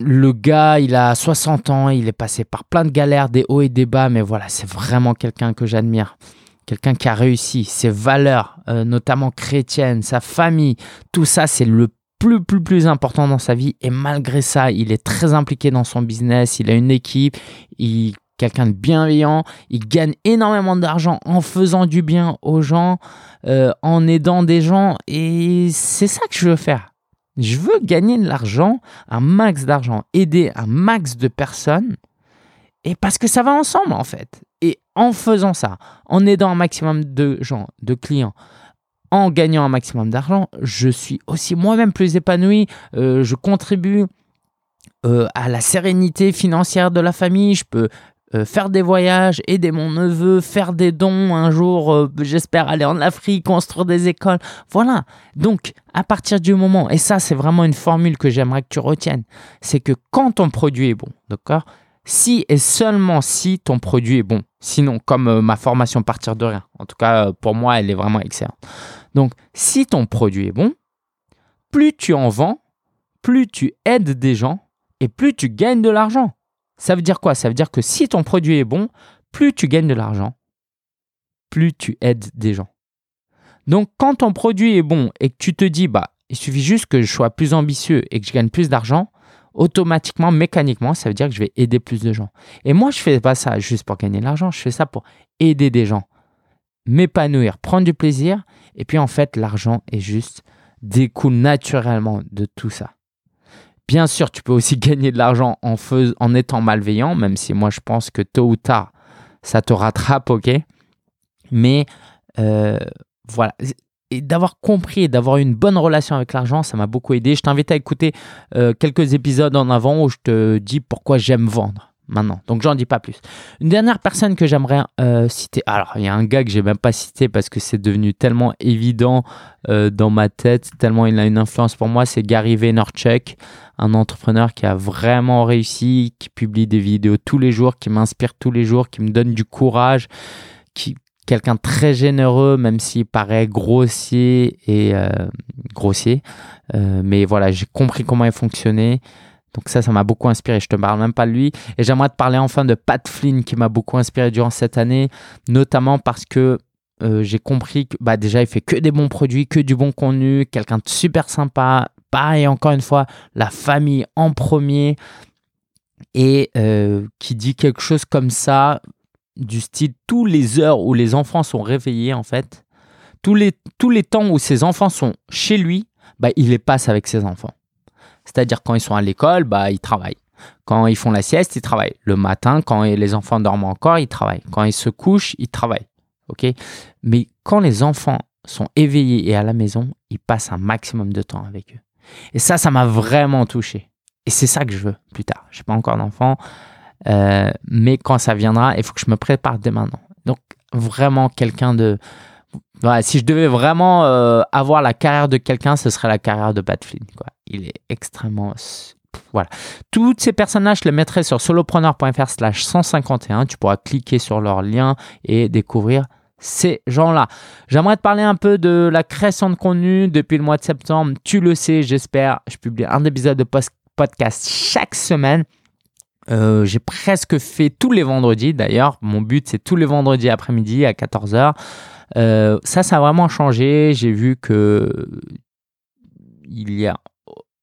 Le gars, il a 60 ans, il est passé par plein de galères, des hauts et des bas, mais voilà, c'est vraiment quelqu'un que j'admire. Quelqu'un qui a réussi, ses valeurs, euh, notamment chrétiennes, sa famille, tout ça, c'est le plus, plus, plus important dans sa vie. Et malgré ça, il est très impliqué dans son business. Il a une équipe. Il quelqu'un de bienveillant, il gagne énormément d'argent en faisant du bien aux gens, euh, en aidant des gens, et c'est ça que je veux faire. Je veux gagner de l'argent, un max d'argent, aider un max de personnes, et parce que ça va ensemble en fait. Et en faisant ça, en aidant un maximum de gens, de clients, en gagnant un maximum d'argent, je suis aussi moi-même plus épanoui, euh, je contribue euh, à la sérénité financière de la famille, je peux euh, faire des voyages, aider mon neveu, faire des dons un jour, j'espère aller en Afrique, construire des écoles. Voilà. Donc, à partir du moment, et ça c'est vraiment une formule que j'aimerais que tu retiennes, c'est que quand ton produit est bon, d'accord Si et seulement si ton produit est bon. Sinon, comme euh, ma formation partir de rien, en tout cas pour moi, elle est vraiment excellente. Donc, si ton produit est bon, plus tu en vends, plus tu aides des gens et plus tu gagnes de l'argent. Ça veut dire quoi? Ça veut dire que si ton produit est bon, plus tu gagnes de l'argent, plus tu aides des gens. Donc quand ton produit est bon et que tu te dis, bah, il suffit juste que je sois plus ambitieux et que je gagne plus d'argent, automatiquement, mécaniquement, ça veut dire que je vais aider plus de gens. Et moi, je ne fais pas ça juste pour gagner de l'argent, je fais ça pour aider des gens, m'épanouir, prendre du plaisir. Et puis en fait, l'argent est juste découle naturellement de tout ça. Bien sûr, tu peux aussi gagner de l'argent en, étant malveillant, même si moi je pense que tôt ou tard, ça te rattrape, ok? Mais euh, voilà. D'avoir compris et d'avoir une bonne relation avec l'argent, ça m'a beaucoup aidé. Je t'invite à écouter euh, quelques épisodes en avant où je te dis pourquoi j'aime vendre maintenant. Donc j'en dis pas plus. Une dernière personne que j'aimerais euh, citer. Alors il y a un gars que j'ai même pas cité parce que c'est devenu tellement évident euh, dans ma tête, tellement il a une influence pour moi, c'est Gary Vaynerchuk, un entrepreneur qui a vraiment réussi, qui publie des vidéos tous les jours, qui m'inspire tous les jours, qui me donne du courage, qui quelqu'un très généreux même s'il paraît grossier et euh, grossier. mais voilà, j'ai compris comment il fonctionnait. Donc ça, ça m'a beaucoup inspiré. Je te parle même pas de lui. Et j'aimerais te parler enfin de Pat Flynn qui m'a beaucoup inspiré durant cette année, notamment parce que euh, j'ai compris que bah, déjà, il fait que des bons produits, que du bon contenu, quelqu'un de super sympa. Pareil, encore une fois, la famille en premier. Et euh, qui dit quelque chose comme ça, du style tous les heures où les enfants sont réveillés, en fait, tous les, tous les temps où ses enfants sont chez lui, bah, il les passe avec ses enfants. C'est-à-dire quand ils sont à l'école, bah, ils travaillent. Quand ils font la sieste, ils travaillent. Le matin, quand les enfants dorment encore, ils travaillent. Quand ils se couchent, ils travaillent. OK? Mais quand les enfants sont éveillés et à la maison, ils passent un maximum de temps avec eux. Et ça, ça m'a vraiment touché. Et c'est ça que je veux plus tard. Je n'ai pas encore d'enfants, euh, mais quand ça viendra, il faut que je me prépare dès maintenant. Donc, vraiment quelqu'un de, si je devais vraiment euh, avoir la carrière de quelqu'un, ce serait la carrière de Pat Flynn. Il est extrêmement... Voilà. Toutes ces personnages, je les mettrai sur solopreneur.fr slash 151. Tu pourras cliquer sur leur lien et découvrir ces gens-là. J'aimerais te parler un peu de la création de contenu depuis le mois de septembre. Tu le sais, j'espère. Je publie un épisode de podcast chaque semaine. Euh, j'ai presque fait tous les vendredis d'ailleurs. Mon but, c'est tous les vendredis après-midi à 14h. Euh, ça, ça a vraiment changé. J'ai vu que il y a,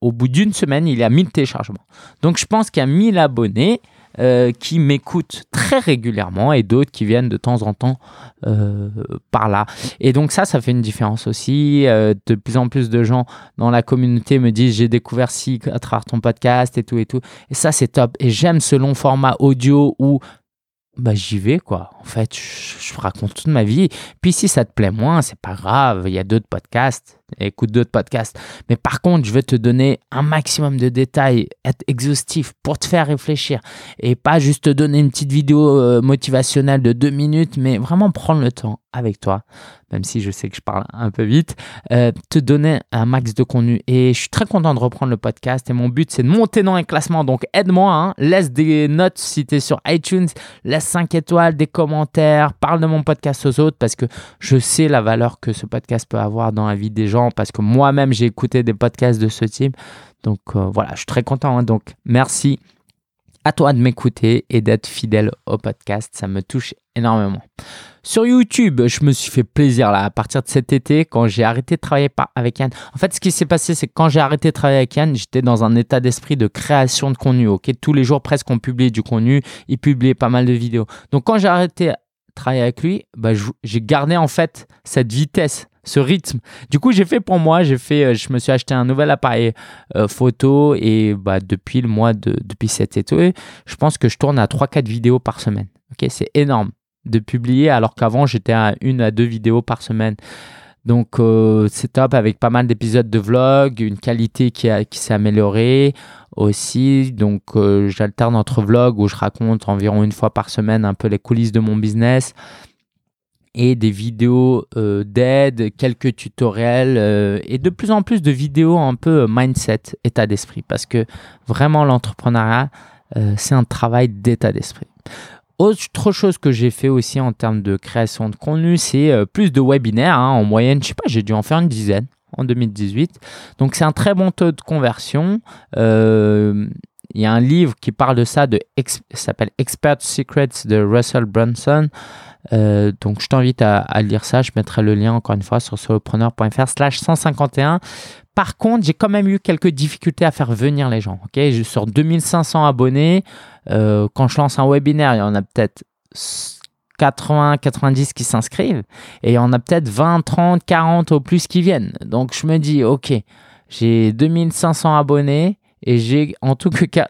au bout d'une semaine, il y a 1000 téléchargements. Donc, je pense qu'il y a 1000 abonnés euh, qui m'écoutent très régulièrement et d'autres qui viennent de temps en temps euh, par là. Et donc ça, ça fait une différence aussi. de plus en plus de gens dans la communauté me disent j'ai découvert si à travers ton podcast et tout et tout. Et ça, c'est top. Et j'aime ce long format audio où bah j'y vais quoi. En fait, je, raconte toute ma vie. Puis si ça te plaît moins, c'est pas grave. Il y a d'autres podcasts. Écoute d'autres podcasts. Mais par contre, je vais te donner un maximum de détails, être exhaustif pour te faire réfléchir et pas juste te donner une petite vidéo euh, motivationnelle de deux minutes, mais vraiment prendre le temps avec toi, même si je sais que je parle un peu vite, euh, te donner un max de contenu. Et je suis très content de reprendre le podcast. Et mon but, c'est de monter dans les classements. Donc aide-moi, hein. laisse des notes si tu es sur iTunes, laisse 5 étoiles, des commentaires, parle de mon podcast aux autres parce que je sais la valeur que ce podcast peut avoir dans la vie des gens. Parce que moi-même, j'ai écouté des podcasts de ce type. Donc euh, voilà, je suis très content. Hein. Donc merci à toi de m'écouter et d'être fidèle au podcast. Ça me touche énormément. Sur YouTube, je me suis fait plaisir là à partir de cet été quand j'ai arrêté de travailler avec Yann. En fait, ce qui s'est passé, c'est que quand j'ai arrêté de travailler avec Yann, j'étais dans un état d'esprit de création de contenu. Ok, tous les jours presque on publiait du contenu, il publiait pas mal de vidéos. Donc quand j'ai arrêté de travailler avec lui, bah, j'ai gardé en fait cette vitesse ce rythme. Du coup, j'ai fait pour moi, j'ai fait, euh, je me suis acheté un nouvel appareil euh, photo et bah, depuis le mois de, depuis cet été, je pense que je tourne à 3-4 vidéos par semaine. Ok, c'est énorme de publier alors qu'avant j'étais à une à deux vidéos par semaine. Donc euh, c'est top avec pas mal d'épisodes de vlog, une qualité qui, qui s'est améliorée aussi. Donc j'alterne entre vlogs où je raconte environ une fois par semaine un peu les coulisses de mon business et des vidéos euh, d'aide, quelques tutoriels et de plus en plus de vidéos un peu mindset, état d'esprit parce que vraiment l'entrepreneuriat c'est un travail d'état d'esprit. Autre chose que j'ai fait aussi en termes de création de contenu, c'est euh, plus de webinaires. Hein. en moyenne, je sais pas, j'ai dû en faire une dizaine en 2018. Donc c'est un très bon taux de conversion. Euh, il y a un livre qui parle de ça, de s'appelle Expert Secrets de Russell Brunson. Euh, donc je t'invite à, lire ça. Je mettrai le lien encore une fois sur solopreneur.fr slash 151. Par contre, j'ai quand même eu quelques difficultés à faire venir les gens. Ok, je sur 2500 abonnés. Euh, quand je lance un webinaire, il y en a peut-être 80, 90 qui s'inscrivent et il y en a peut-être 20, 30, 40 au plus qui viennent. Donc je me dis, ok, j'ai 2500 abonnés et j'ai en tout cas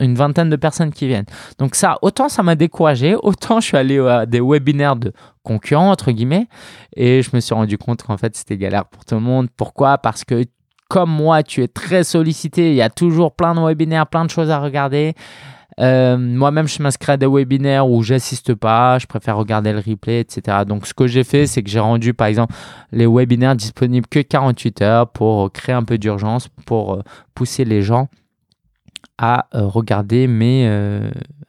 une vingtaine de personnes qui viennent. Donc ça, autant ça m'a découragé, autant je suis allé à des webinaires de concurrents, entre guillemets, et je me suis rendu compte qu'en fait c'était galère pour tout le monde. Pourquoi? Parce que comme moi, tu es très sollicité, il y a toujours plein de webinaires, plein de choses à regarder. Euh, moi-même, je m'inscris à des webinaires où j'assiste pas, je préfère regarder le replay, etc. Donc, ce que j'ai fait, c'est que j'ai rendu, par exemple, les webinaires disponibles que 48 heures pour créer un peu d'urgence, pour euh, pousser les gens à euh, regarder mes,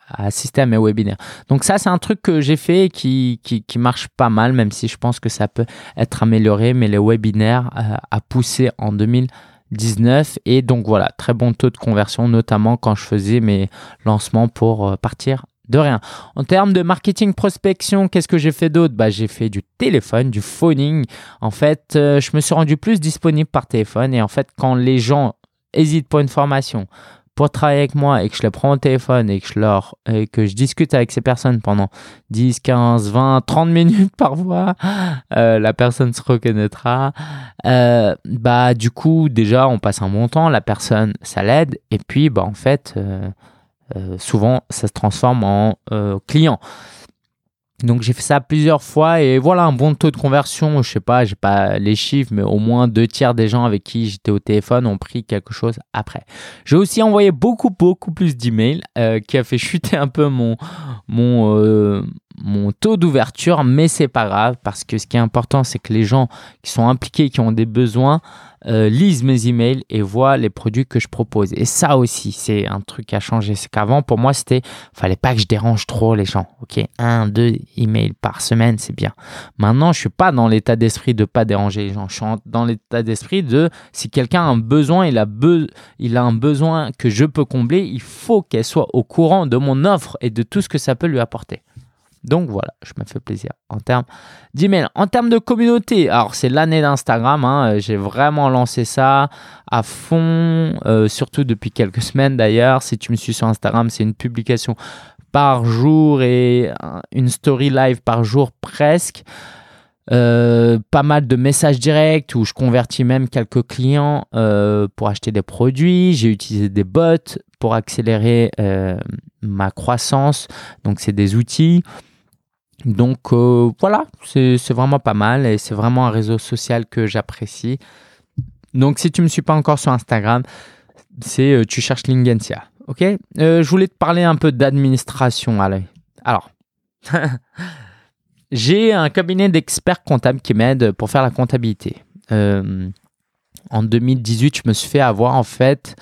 à assister à mes webinaires. Donc ça, c'est un truc que j'ai fait qui, qui, marche pas mal, même si je pense que ça peut être amélioré, mais les webinaires à pousser en 2000 19 et donc voilà, très bon taux de conversion, notamment quand je faisais mes lancements pour euh, partir de rien. En termes de marketing prospection, qu'est-ce que j'ai fait d'autre? Bah, J'ai fait du téléphone, du phoning. En fait, euh, je me suis rendu plus disponible par téléphone et en fait, quand les gens hésitent pour une formation, pour travailler avec moi et que je les prends au téléphone et que je leur et que je discute avec ces personnes pendant 10, 15, 20, 30 minutes parfois, euh, la personne se reconnaîtra. Euh, bah du coup déjà on passe un bon temps, la personne ça l'aide et puis bah en fait euh, souvent ça se transforme en client. Donc j'ai fait ça plusieurs fois et voilà un bon taux de conversion. Je sais pas, j'ai pas les chiffres, mais au moins deux tiers des gens avec qui j'étais au téléphone ont pris quelque chose après. J'ai aussi envoyé beaucoup beaucoup plus d'emails euh, qui a fait chuter un peu mon mon euh, mon taux d'ouverture, mais c'est pas grave parce que ce qui est important, c'est que les gens qui sont impliqués, qui ont des besoins, euh, lisent mes emails et voient les produits que je propose. Et ça aussi, c'est un truc à changer. C'est qu'avant, pour moi, c'était, fallait pas que je dérange trop les gens. Ok, un, deux emails par semaine, c'est bien. Maintenant, je suis pas dans l'état d'esprit de pas déranger les gens. Je suis dans l'état d'esprit de si quelqu'un a un besoin, il a, il a un besoin que je peux combler, il faut qu'elle soit au courant de mon offre et de tout ce que ça peut lui apporter. Donc voilà, je me fais plaisir en termes d'email. En termes de communauté, alors c'est l'année d'Instagram, hein, j'ai vraiment lancé ça à fond, euh, surtout depuis quelques semaines d'ailleurs. Si tu me suis sur Instagram, c'est une publication par jour et une story live par jour presque. Euh, pas mal de messages directs où je convertis même quelques clients euh, pour acheter des produits. J'ai utilisé des bots pour accélérer ma croissance. Donc, c'est des outils. Donc euh, voilà, c'est vraiment pas mal et c'est vraiment un réseau social que j'apprécie. Donc si tu ne me suis pas encore sur Instagram, c'est euh, tu cherches Lingensia. Ok? Euh, Je voulais te parler un peu d'administration. Alors, j'ai un cabinet d'experts comptables qui m'aide pour faire la comptabilité. en 2018, je me suis fait avoir en fait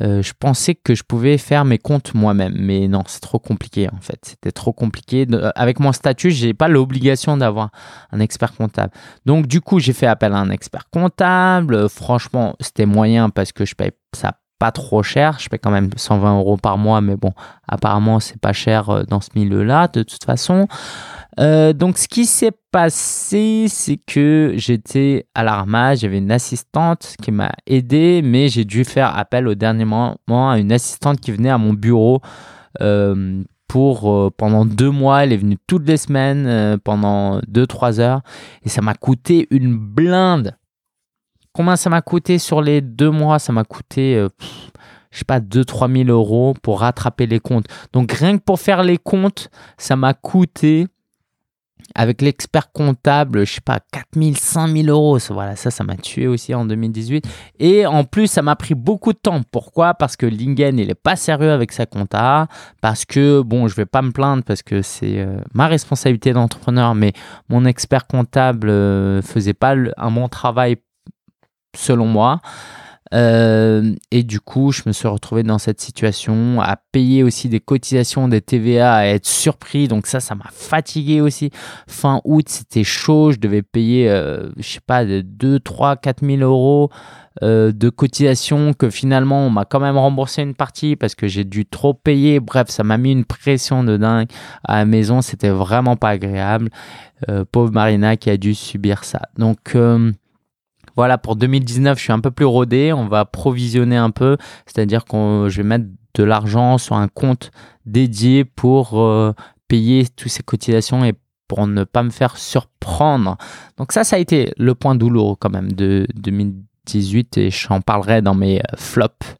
euh, je pensais que je pouvais faire mes comptes moi-même, mais non, c'est trop compliqué en fait. C'était trop compliqué. avec mon statut, je n'ai pas l'obligation d'avoir un expert comptable. Donc du coup, j'ai fait appel à un expert comptable. franchement, c'était moyen parce que je paye ça pas trop cher. Je paye quand même 120 euros par mois, mais bon, apparemment, c'est pas cher euh, dans ce milieu-là de toute façon. Euh, donc, ce qui s'est passé, c'est que j'étais à l'armage, j'avais une assistante qui m'a aidé, mais j'ai dû faire appel au dernier moment à une assistante qui venait à mon bureau euh, pour euh, pendant deux mois. Elle est venue toutes les semaines pendant deux trois heures et ça m'a coûté une blinde. Combien ça m'a coûté sur les deux mois? Ça m'a coûté, je sais pas, 2-3 000 euros pour rattraper les comptes. Donc rien que pour faire les comptes, ça m'a coûté avec l'expert comptable, je sais pas, 4000, 5000 euros. Voilà, ça, ça m'a tué aussi en 2018. Et en plus, ça m'a pris beaucoup de temps. Pourquoi? Parce que Lingen, il est pas sérieux avec sa compta. Parce que, bon, je vais pas me plaindre parce que c'est euh, ma responsabilité d'entrepreneur, mais mon expert comptable euh, faisait pas un bon travail selon moi. Euh, et du coup, je me suis retrouvé dans cette situation à payer aussi des cotisations, des TVA, à être surpris. Donc ça, ça m'a fatigué aussi. Fin août, c'était chaud. Je devais payer, euh, je sais pas, 2, 3, 4 000 euros euh, de cotisations que finalement, on m'a quand même remboursé une partie parce que j'ai dû trop payer. Bref, ça m'a mis une pression de dingue à la maison. C'était vraiment pas agréable. pauvre Marina qui a dû subir ça. Donc voilà, pour 2019, je suis un peu plus rodé. On va provisionner un peu, c'est-à-dire que je vais mettre de l'argent sur un compte dédié pour euh, payer toutes ces cotisations et pour ne pas me faire surprendre. Donc ça, ça a été le point douloureux quand même de 2018 et j'en parlerai dans mes euh, flops.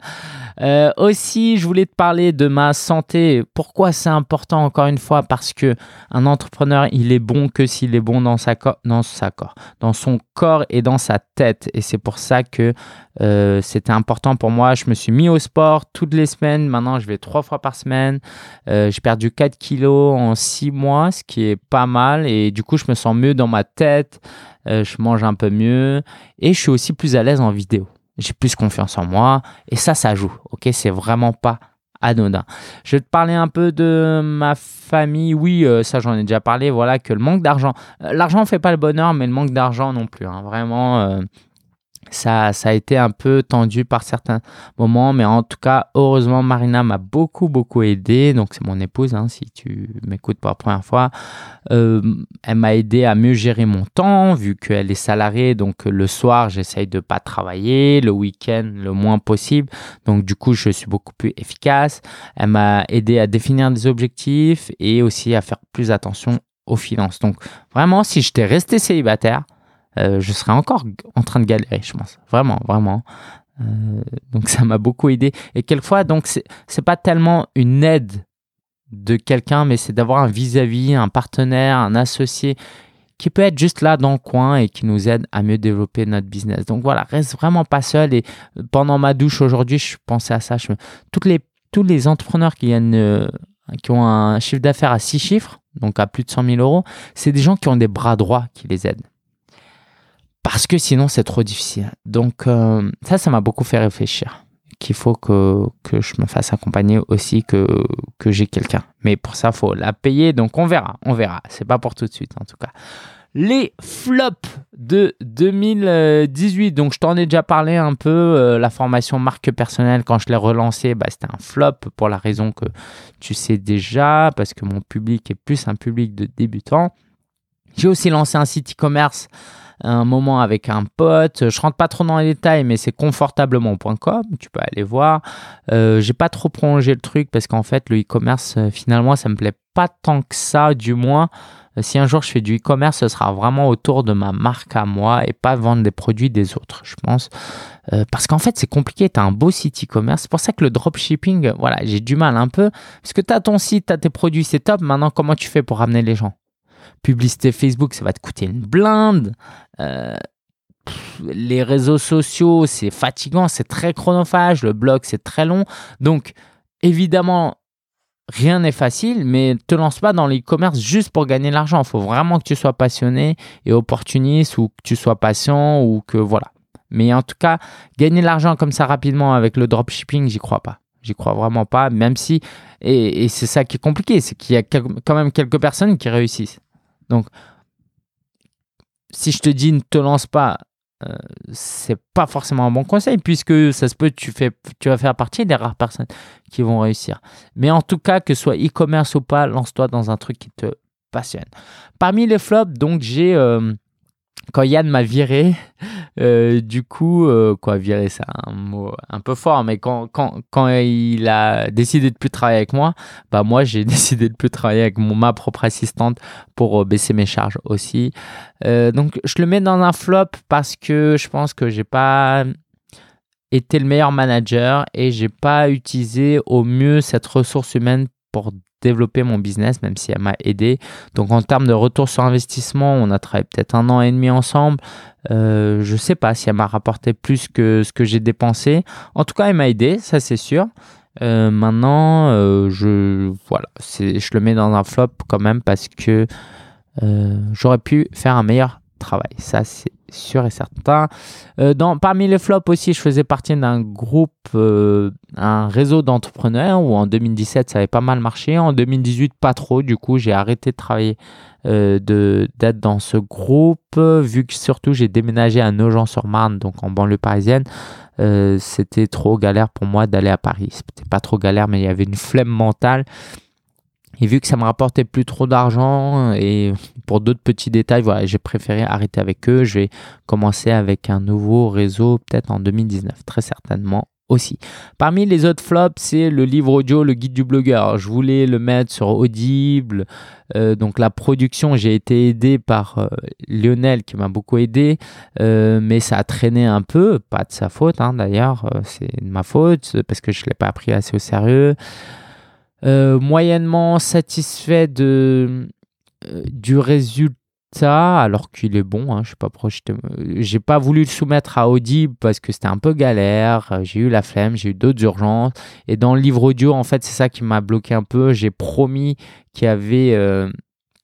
Euh, aussi, je voulais te parler de ma santé. Pourquoi c'est important encore une fois? Parce que un entrepreneur, il est bon que s'il est bon dans sa dans corps, dans son corps et dans sa tête. Et c'est pour ça que euh, c'était important pour moi. Je me suis mis au sport toutes les semaines. Maintenant, je vais trois fois par semaine. J'ai perdu 4 kilos en 6 mois, ce qui est pas mal. Et du coup, je me sens mieux dans ma tête. Je mange un peu mieux. Et je suis aussi plus à l'aise en vidéo j'ai plus confiance en moi et ça, ça joue. Ok, c'est vraiment pas anodin. Je vais te parler un peu de ma famille. Oui, euh, ça j'en ai déjà parlé. Voilà que le manque d'argent, euh, l'argent fait pas le bonheur, mais le manque d'argent non plus. Hein. Vraiment, euh, ça, ça a été un peu tendu par certains moments, mais en tout cas, heureusement, Marina m'a beaucoup, beaucoup aidé. Donc, c'est mon épouse, hein, si tu m'écoutes pour la première fois. Euh, elle m'a aidé à mieux gérer mon temps, vu qu'elle est salariée. Donc, le soir, j'essaye de pas travailler, le week-end, le moins possible. Donc, du coup, je suis beaucoup plus efficace. Elle m'a aidé à définir des objectifs et aussi à faire plus attention aux finances. Donc, vraiment, si j'étais resté célibataire, euh, je serais encore en train de galérer, je pense. Vraiment, vraiment. Euh, donc ça m'a beaucoup aidé. Et quelquefois, donc c'est pas tellement une aide de quelqu'un, mais c'est d'avoir un vis-à-vis, un partenaire, un associé qui peut être juste là dans le coin et qui nous aide à mieux développer notre business. Donc voilà, reste vraiment pas seul. Et pendant ma douche aujourd'hui, je pensais à ça. Toutes les, tous les entrepreneurs qui, euh, qui ont un chiffre d'affaires à 6 chiffres, donc à plus de 100 000 euros, c'est des gens qui ont des bras droits qui les aident parce que sinon c'est trop difficile. Donc euh, ça, ça m'a beaucoup fait réfléchir qu'il faut que, que je me fasse accompagner aussi, que, que j'ai quelqu'un. Mais pour ça, faut la payer, donc on verra, on verra. C'est pas pour tout de suite en tout cas. Les flops de 2018, donc je t'en ai déjà parlé un peu, euh, la formation marque personnelle, quand je l'ai relancée, bah, c'était un flop pour la raison que tu sais déjà, parce que mon public est plus un public de débutants. J'ai aussi lancé un site e-commerce un moment avec un pote. Je rentre pas trop dans les détails, mais c'est confortablement.com. Tu peux aller voir. Euh, j'ai pas trop prolongé le truc parce qu'en fait, le e-commerce, euh, finalement, ça me plaît pas tant que ça, du moins. Euh, si un jour je fais du e-commerce, ce sera vraiment autour de ma marque à moi et pas vendre des produits des autres, je pense. parce qu'en fait, c'est compliqué. Tu un beau site e-commerce. C'est pour ça que le dropshipping, voilà, j'ai du mal un peu. Parce que tu ton site, tu tes produits, c'est top. Maintenant, comment tu fais pour ramener les gens? Publicité Facebook, ça va te coûter une blinde. Euh, les réseaux sociaux, c'est fatigant, c'est très chronophage. Le blog, c'est très long. Donc, évidemment, rien n'est facile, mais te lance pas dans l'e-commerce juste pour gagner de l'argent. Il faut vraiment que tu sois passionné et opportuniste ou que tu sois patient ou que voilà. Mais en tout cas, gagner de l'argent comme ça rapidement avec le dropshipping, j'y crois pas. J'y crois vraiment pas, même si, et c'est ça qui est compliqué, c'est qu'il y a quand même quelques personnes qui réussissent. Donc, si je te dis ne te lance pas, euh, c'est pas forcément un bon conseil puisque ça se peut tu tu vas faire partie des rares personnes qui vont réussir. Mais en tout cas que ce soit e-commerce ou pas, lance-toi dans un truc qui te passionne. Parmi les flops, donc j'ai euh, quand Yann m'a viré, euh, du coup, euh, quoi, viré, c'est un mot un peu fort, mais quand, quand, quand il a décidé de plus travailler avec moi, bah moi, j'ai décidé de plus travailler avec ma propre assistante pour euh, baisser mes charges aussi. donc, je le mets dans un flop parce que je pense que j'ai pas été le meilleur manager et j'ai pas utilisé au mieux cette ressource humaine pour développer mon business, même si elle m'a aidé. Donc en termes de retour sur investissement, on a travaillé peut-être un an et demi ensemble. Euh, je sais pas si elle m'a rapporté plus que ce que j'ai dépensé. En tout cas, elle m'a aidé, ça c'est sûr. Euh, maintenant, euh, je voilà, je le mets dans un flop quand même parce que euh, j'aurais pu faire un meilleur travail. Ça, c'est sûr et certain. Euh, dans, parmi les flops aussi, je faisais partie d'un groupe, euh, un réseau d'entrepreneurs où en 2017, ça avait pas mal marché. En 2018, pas trop. Du coup, j'ai arrêté de travailler, euh, d'être dans ce groupe, vu que surtout j'ai déménagé à Nogent-sur-Marne, donc en banlieue parisienne. c'était trop galère pour moi d'aller à Paris. C'était pas trop galère, mais il y avait une flemme mentale. Et vu que ça me rapportait plus trop d'argent et pour d'autres petits détails, voilà, j'ai préféré arrêter avec eux. Je vais commencer avec un nouveau réseau peut-être en 2019, très certainement aussi. Parmi les autres flops, c'est le livre audio, le guide du blogueur. Je voulais le mettre sur Audible. Euh, donc la production, j'ai été aidé par euh, Lionel qui m'a beaucoup aidé, euh, mais ça a traîné un peu, pas de sa faute hein, d'ailleurs, c'est de ma faute parce que je ne l'ai pas pris assez au sérieux. Euh, moyennement satisfait de, euh, du résultat, alors qu'il est bon. Hein, je sais pas. J'ai pas voulu le soumettre à Audible parce que c'était un peu galère. J'ai eu la flemme, j'ai eu d'autres urgences. Et dans le livre audio, en fait, c'est ça qui m'a bloqué un peu. J'ai promis qu'il y avait euh,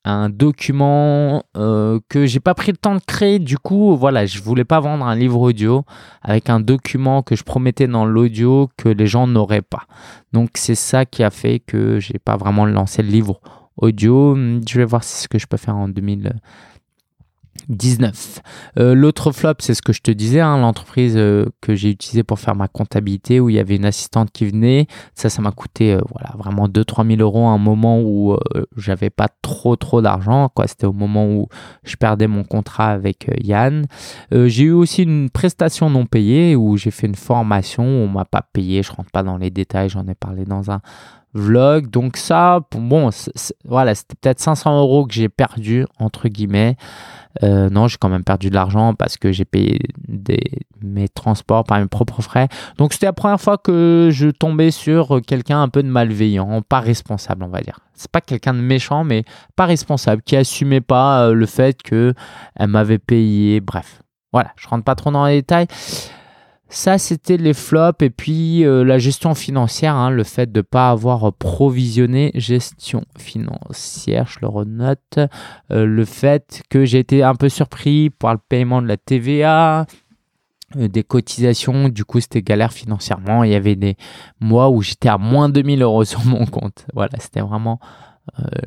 un document euh, que j'ai pas pris le temps de créer. Du coup, voilà, je voulais pas vendre un livre audio avec un document que je promettais dans l'audio que les gens n'auraient pas. Donc c'est ça qui a fait que j'ai pas vraiment lancé le livre audio. Je vais voir ce que je peux faire en 2000. 19. Euh, l'autre flop, c'est ce que je te disais, hein, l'entreprise euh, que j'ai utilisée pour faire ma comptabilité, où il y avait une assistante qui venait. Ça, ça m'a coûté euh, voilà, vraiment 2-3 000 euros à un moment où j'avais pas trop trop d'argent. C'était au moment où je perdais mon contrat avec Yann. j'ai eu aussi une prestation non payée où j'ai fait une formation, où on m'a pas payé. Je rentre pas dans les détails, j'en ai parlé dans un vlog. Donc ça, bon, voilà, c'était peut-être 500 euros que j'ai perdu, entre guillemets. Euh, non, j'ai quand même perdu de l'argent parce que j'ai payé mes transports par mes propres frais. Donc c'était la première fois que je tombais sur quelqu'un un peu de malveillant, pas responsable, on va dire. C'est pas quelqu'un de méchant, mais pas responsable, qui assumait pas euh, le fait que elle m'avait payé. Bref, voilà, je rentre pas trop dans les détails. Ça, c'était les flops et puis euh, la gestion financière, hein, le fait de ne pas avoir provisionné gestion financière, je le renote, euh, le fait que j'ai été un peu surpris par le paiement de la TVA, euh, des cotisations, du coup c'était galère financièrement, il y avait des mois où j'étais à moins de 2000 euros sur mon compte, voilà, c'était vraiment...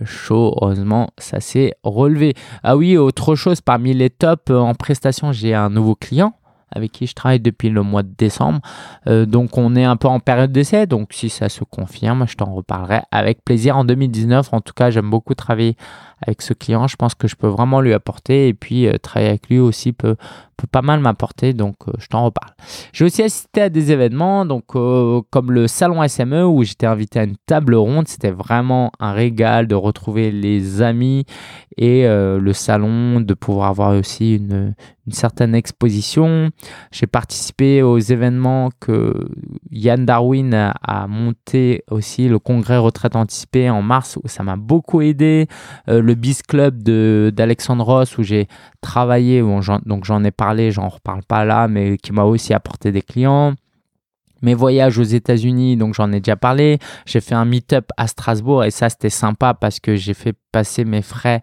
chaud, heureusement, ça s'est relevé. Ah oui, autre chose, parmi les tops en prestation, j'ai un nouveau client avec qui je travaille depuis le mois de décembre. Euh, donc on est un peu en période d'essai, donc si ça se confirme, je t'en reparlerai avec plaisir en 2019. En tout cas, j'aime beaucoup travailler avec ce client. Je pense que je peux vraiment lui apporter et puis euh, travailler avec lui aussi peut, peut pas mal m'apporter, donc euh, je t'en reparle. J'ai aussi assisté à des événements, donc comme le salon SME où j'étais invité à une table ronde. C'était vraiment un régal de retrouver les amis et le salon, de pouvoir avoir aussi une, une certaine exposition. J'ai participé aux événements que Yann Darwin a, monté aussi, le congrès retraite anticipée en mars, où ça m'a beaucoup aidé. Euh, le Biz Club d'Alexandre Ross, où j'ai travaillé, donc j'en ai parlé, j'en reparle pas là, mais qui m'a aussi apporté des clients mes voyages aux États-Unis, donc j'en ai déjà parlé. J'ai fait un meet-up à Strasbourg et ça c'était sympa parce que j'ai fait passer mes frais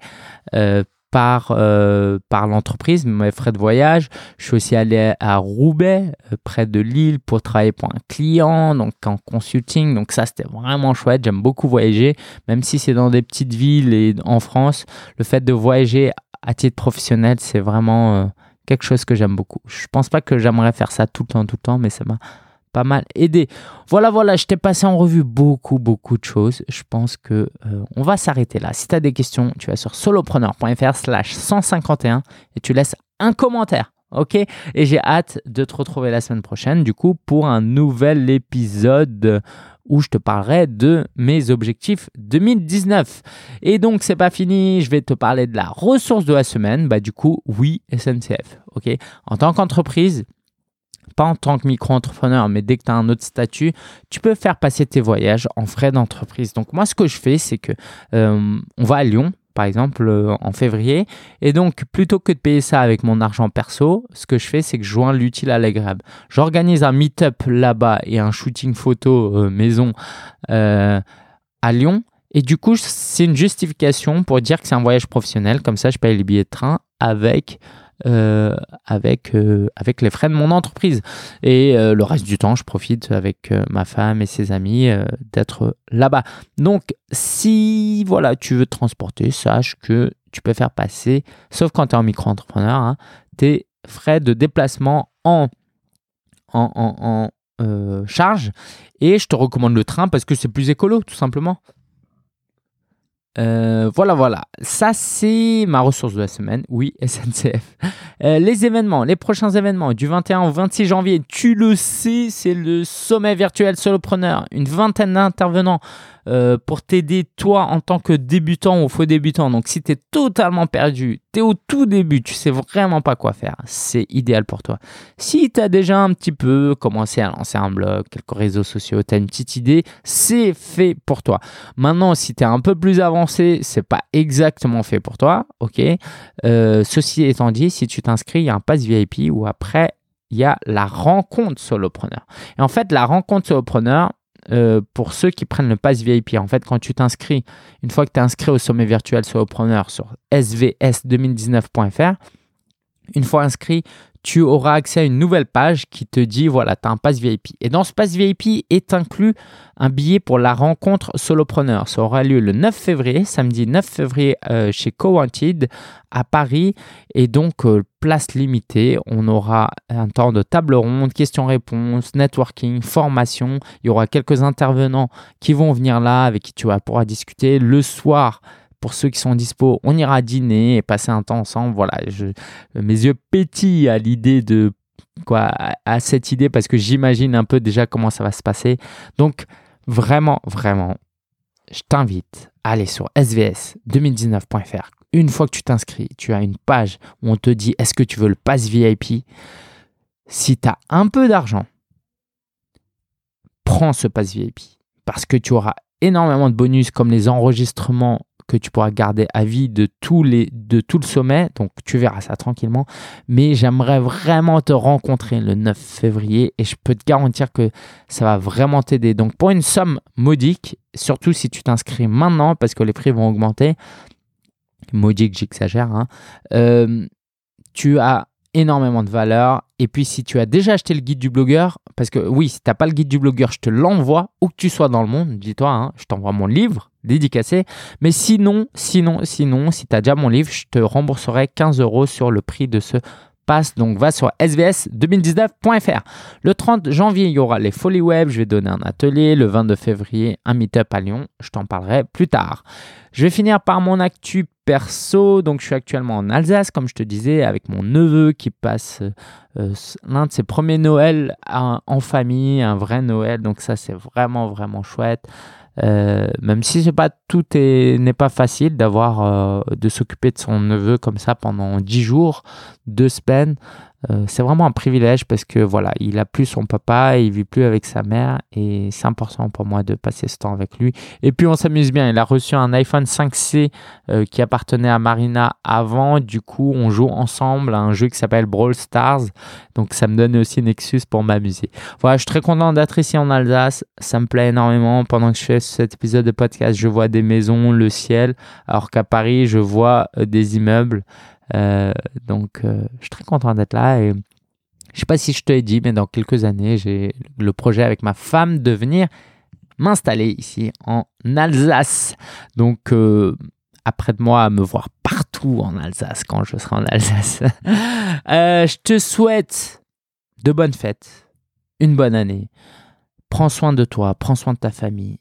euh, par, euh, par l'entreprise, mes frais de voyage. Je suis aussi allé à Roubaix, euh, près de Lille, pour travailler pour un client, donc en consulting. Donc ça, c'était vraiment chouette. J'aime beaucoup voyager, même si c'est dans des petites villes et en France. Le fait de voyager à titre professionnel, c'est vraiment euh, quelque chose que j'aime beaucoup. Je pense pas que j'aimerais faire ça tout le temps, tout le temps, mais ça m'a pas mal aidé. Voilà, voilà, je t'ai passé en revue beaucoup, beaucoup de choses. Je pense que euh, on va s'arrêter là. Si tu as des questions, tu vas sur solopreneur.fr slash 151 et tu laisses un commentaire. Ok? Et j'ai hâte de te retrouver la semaine prochaine, du coup, pour un nouvel épisode où je te parlerai de mes objectifs 2019. Et donc, c'est pas fini, je vais te parler de la ressource de la semaine. Bah, du coup, oui, SNCF. Ok? En tant qu'entreprise, pas en tant que micro-entrepreneur, mais dès que tu as un autre statut, tu peux faire passer tes voyages en frais d'entreprise. Donc moi, ce que je fais, c'est que euh, on va à Lyon, par exemple, euh, en février. Et donc, plutôt que de payer ça avec mon argent perso, ce que je fais, c'est que je joins l'utile à l'agréable. J'organise un meet-up là-bas et un shooting photo euh, maison à Lyon. Et du coup, c'est une justification pour dire que c'est un voyage professionnel. Comme ça, je paye les billets de train avec euh, avec, euh, avec les frais de mon entreprise. Et euh, le reste du temps, je profite avec ma femme et ses amis d'être là-bas. Donc, si voilà, tu veux te transporter, sache que tu peux faire passer, sauf quand tu es en micro-entrepreneur, hein, tes frais de déplacement en, en, en, en charge. Et je te recommande le train parce que c'est plus écolo, tout simplement. Euh, voilà, voilà. Ça, c'est ma ressource de la semaine. Oui, SNCF. Euh, les événements, les prochains événements du 21 au 26 janvier, tu le sais, c'est le sommet virtuel solopreneur. Une vingtaine d'intervenants euh, pour t'aider toi en tant que débutant ou faux débutant. Donc si tu es totalement perdu, tu es au tout début, tu sais vraiment pas quoi faire, c'est idéal pour toi. Si tu as déjà un petit peu commencé à lancer un blog, quelques réseaux sociaux, tu as une petite idée, c'est fait pour toi. Maintenant, si tu es un peu plus avancé, c'est pas exactement fait pour toi, ok? Euh, Ceci étant dit, si tu t'inscris, il y a un pass VIP ou après il y a la rencontre solopreneur. Et en fait, la rencontre solopreneur, euh, pour ceux qui prennent le pass VIP. En fait, quand tu t'inscris, une fois que tu es inscrit au sommet virtuel Solopreneur sur svs2019.fr, une fois inscrit, tu auras accès à une nouvelle page qui te dit voilà, tu as un pass VIP. Et dans ce pass VIP est inclus un billet pour la rencontre solopreneur. Ça aura lieu le 9 février, samedi 9 février euh, chez Cowanted à Paris. Et donc, euh, place limitée. On aura un temps de table ronde, questions-réponses, networking, formation. Il y aura quelques intervenants qui vont venir là avec qui tu pouvoir discuter. Le soir, pour ceux qui sont dispo, on ira dîner et passer un temps ensemble. Voilà, mes yeux pétillent à l'idée de quoi, à cette idée parce que j'imagine un peu déjà comment ça va se passer. Donc vraiment, vraiment, je t'invite à aller sur svs2019.fr. Une fois que tu t'inscris, tu as une page où on te dit est-ce que tu veux le pass VIP. Si tu as un peu d'argent, prends ce pass VIP parce que tu auras énormément de bonus comme les enregistrements que tu pourras garder à vie de, tous les, de tout le sommet. Donc tu verras ça tranquillement. Mais j'aimerais vraiment te rencontrer le 9 février et je peux te garantir que ça va vraiment t'aider. Donc pour une somme modique, surtout si tu t'inscris maintenant parce que les prix vont augmenter, modique j'exagère, hein, euh, tu as énormément de valeur. Et puis si tu as déjà acheté le guide du blogueur, parce que oui, si tu n'as pas le guide du blogueur, je te l'envoie où que tu sois dans le monde, dis-toi, hein, je t'envoie mon livre dédicacé. Mais sinon, sinon, sinon, si tu as déjà mon livre, je te rembourserai 15 euros sur le prix de ce pass. Donc va sur svs2019.fr. Le 30 janvier, il y aura les Folies Web. Je vais donner un atelier. Le 22 février, un meet-up à Lyon. Je t'en parlerai plus tard. Je vais finir par mon actu perso. Donc je suis actuellement en Alsace, comme je te disais, avec mon neveu qui passe euh, l'un de ses premiers Noëls en famille, un vrai Noël. Donc ça, c'est vraiment, vraiment chouette. Euh, même si c'est pas tout n'est pas facile d'avoir euh, de s'occuper de son neveu comme ça pendant 10 jours, deux semaines. Euh, c'est vraiment un privilège parce que voilà, il a plus son papa, il vit plus avec sa mère et c'est important pour moi de passer ce temps avec lui. Et puis on s'amuse bien. Il a reçu un iPhone 5C euh, qui appartenait à Marina avant. Du coup, on joue ensemble à un jeu qui s'appelle Brawl Stars. Donc ça me donne aussi une excuse pour m'amuser. Voilà, je suis très content d'être ici en Alsace. Ça me plaît énormément. Pendant que je fais cet épisode de podcast, je vois des maisons, le ciel, alors qu'à Paris, je vois euh, des immeubles. Euh, donc, euh, je suis très content d'être là et je sais pas si je te l'ai dit, mais dans quelques années, j'ai le projet avec ma femme de venir m'installer ici en Alsace. Donc, euh, après de moi à me voir partout en Alsace quand je serai en Alsace. je te souhaite de bonnes fêtes, une bonne année. Prends soin de toi, prends soin de ta famille.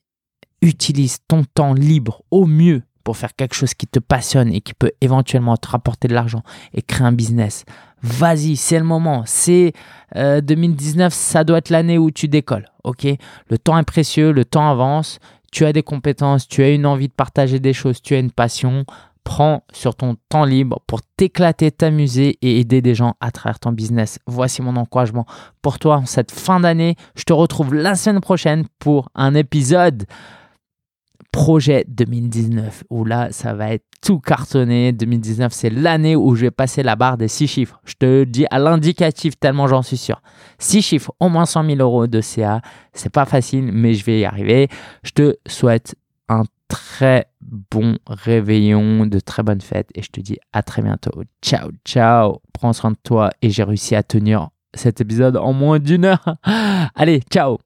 Utilise ton temps libre au mieux pour faire quelque chose qui te passionne et qui peut éventuellement te rapporter de l'argent et créer un business, vas-y, c'est le moment. C'est 2019, euh, ça doit être l'année où tu décolles. Ok, le temps est précieux, le temps avance. Tu as des compétences, tu as une envie de partager des choses, tu as une passion. prends sur ton temps libre pour t'éclater, t'amuser et aider des gens à travers ton business. Voici mon encouragement pour toi en cette fin d'année. Je te retrouve la semaine prochaine pour un épisode projet 2019 où là ça va être tout cartonné. 2019 c'est l'année où je vais passer la barre des 6 chiffres. Je te dis à l'indicatif tellement j'en suis sûr. 6 chiffres au moins 100 000 euros de CA c'est pas facile mais je vais y arriver. Je te souhaite un très bon réveillon de très bonnes fêtes et je te dis à très bientôt. Ciao ciao. Prends soin de toi et j'ai réussi à tenir cet épisode en moins d'une heure. Allez ciao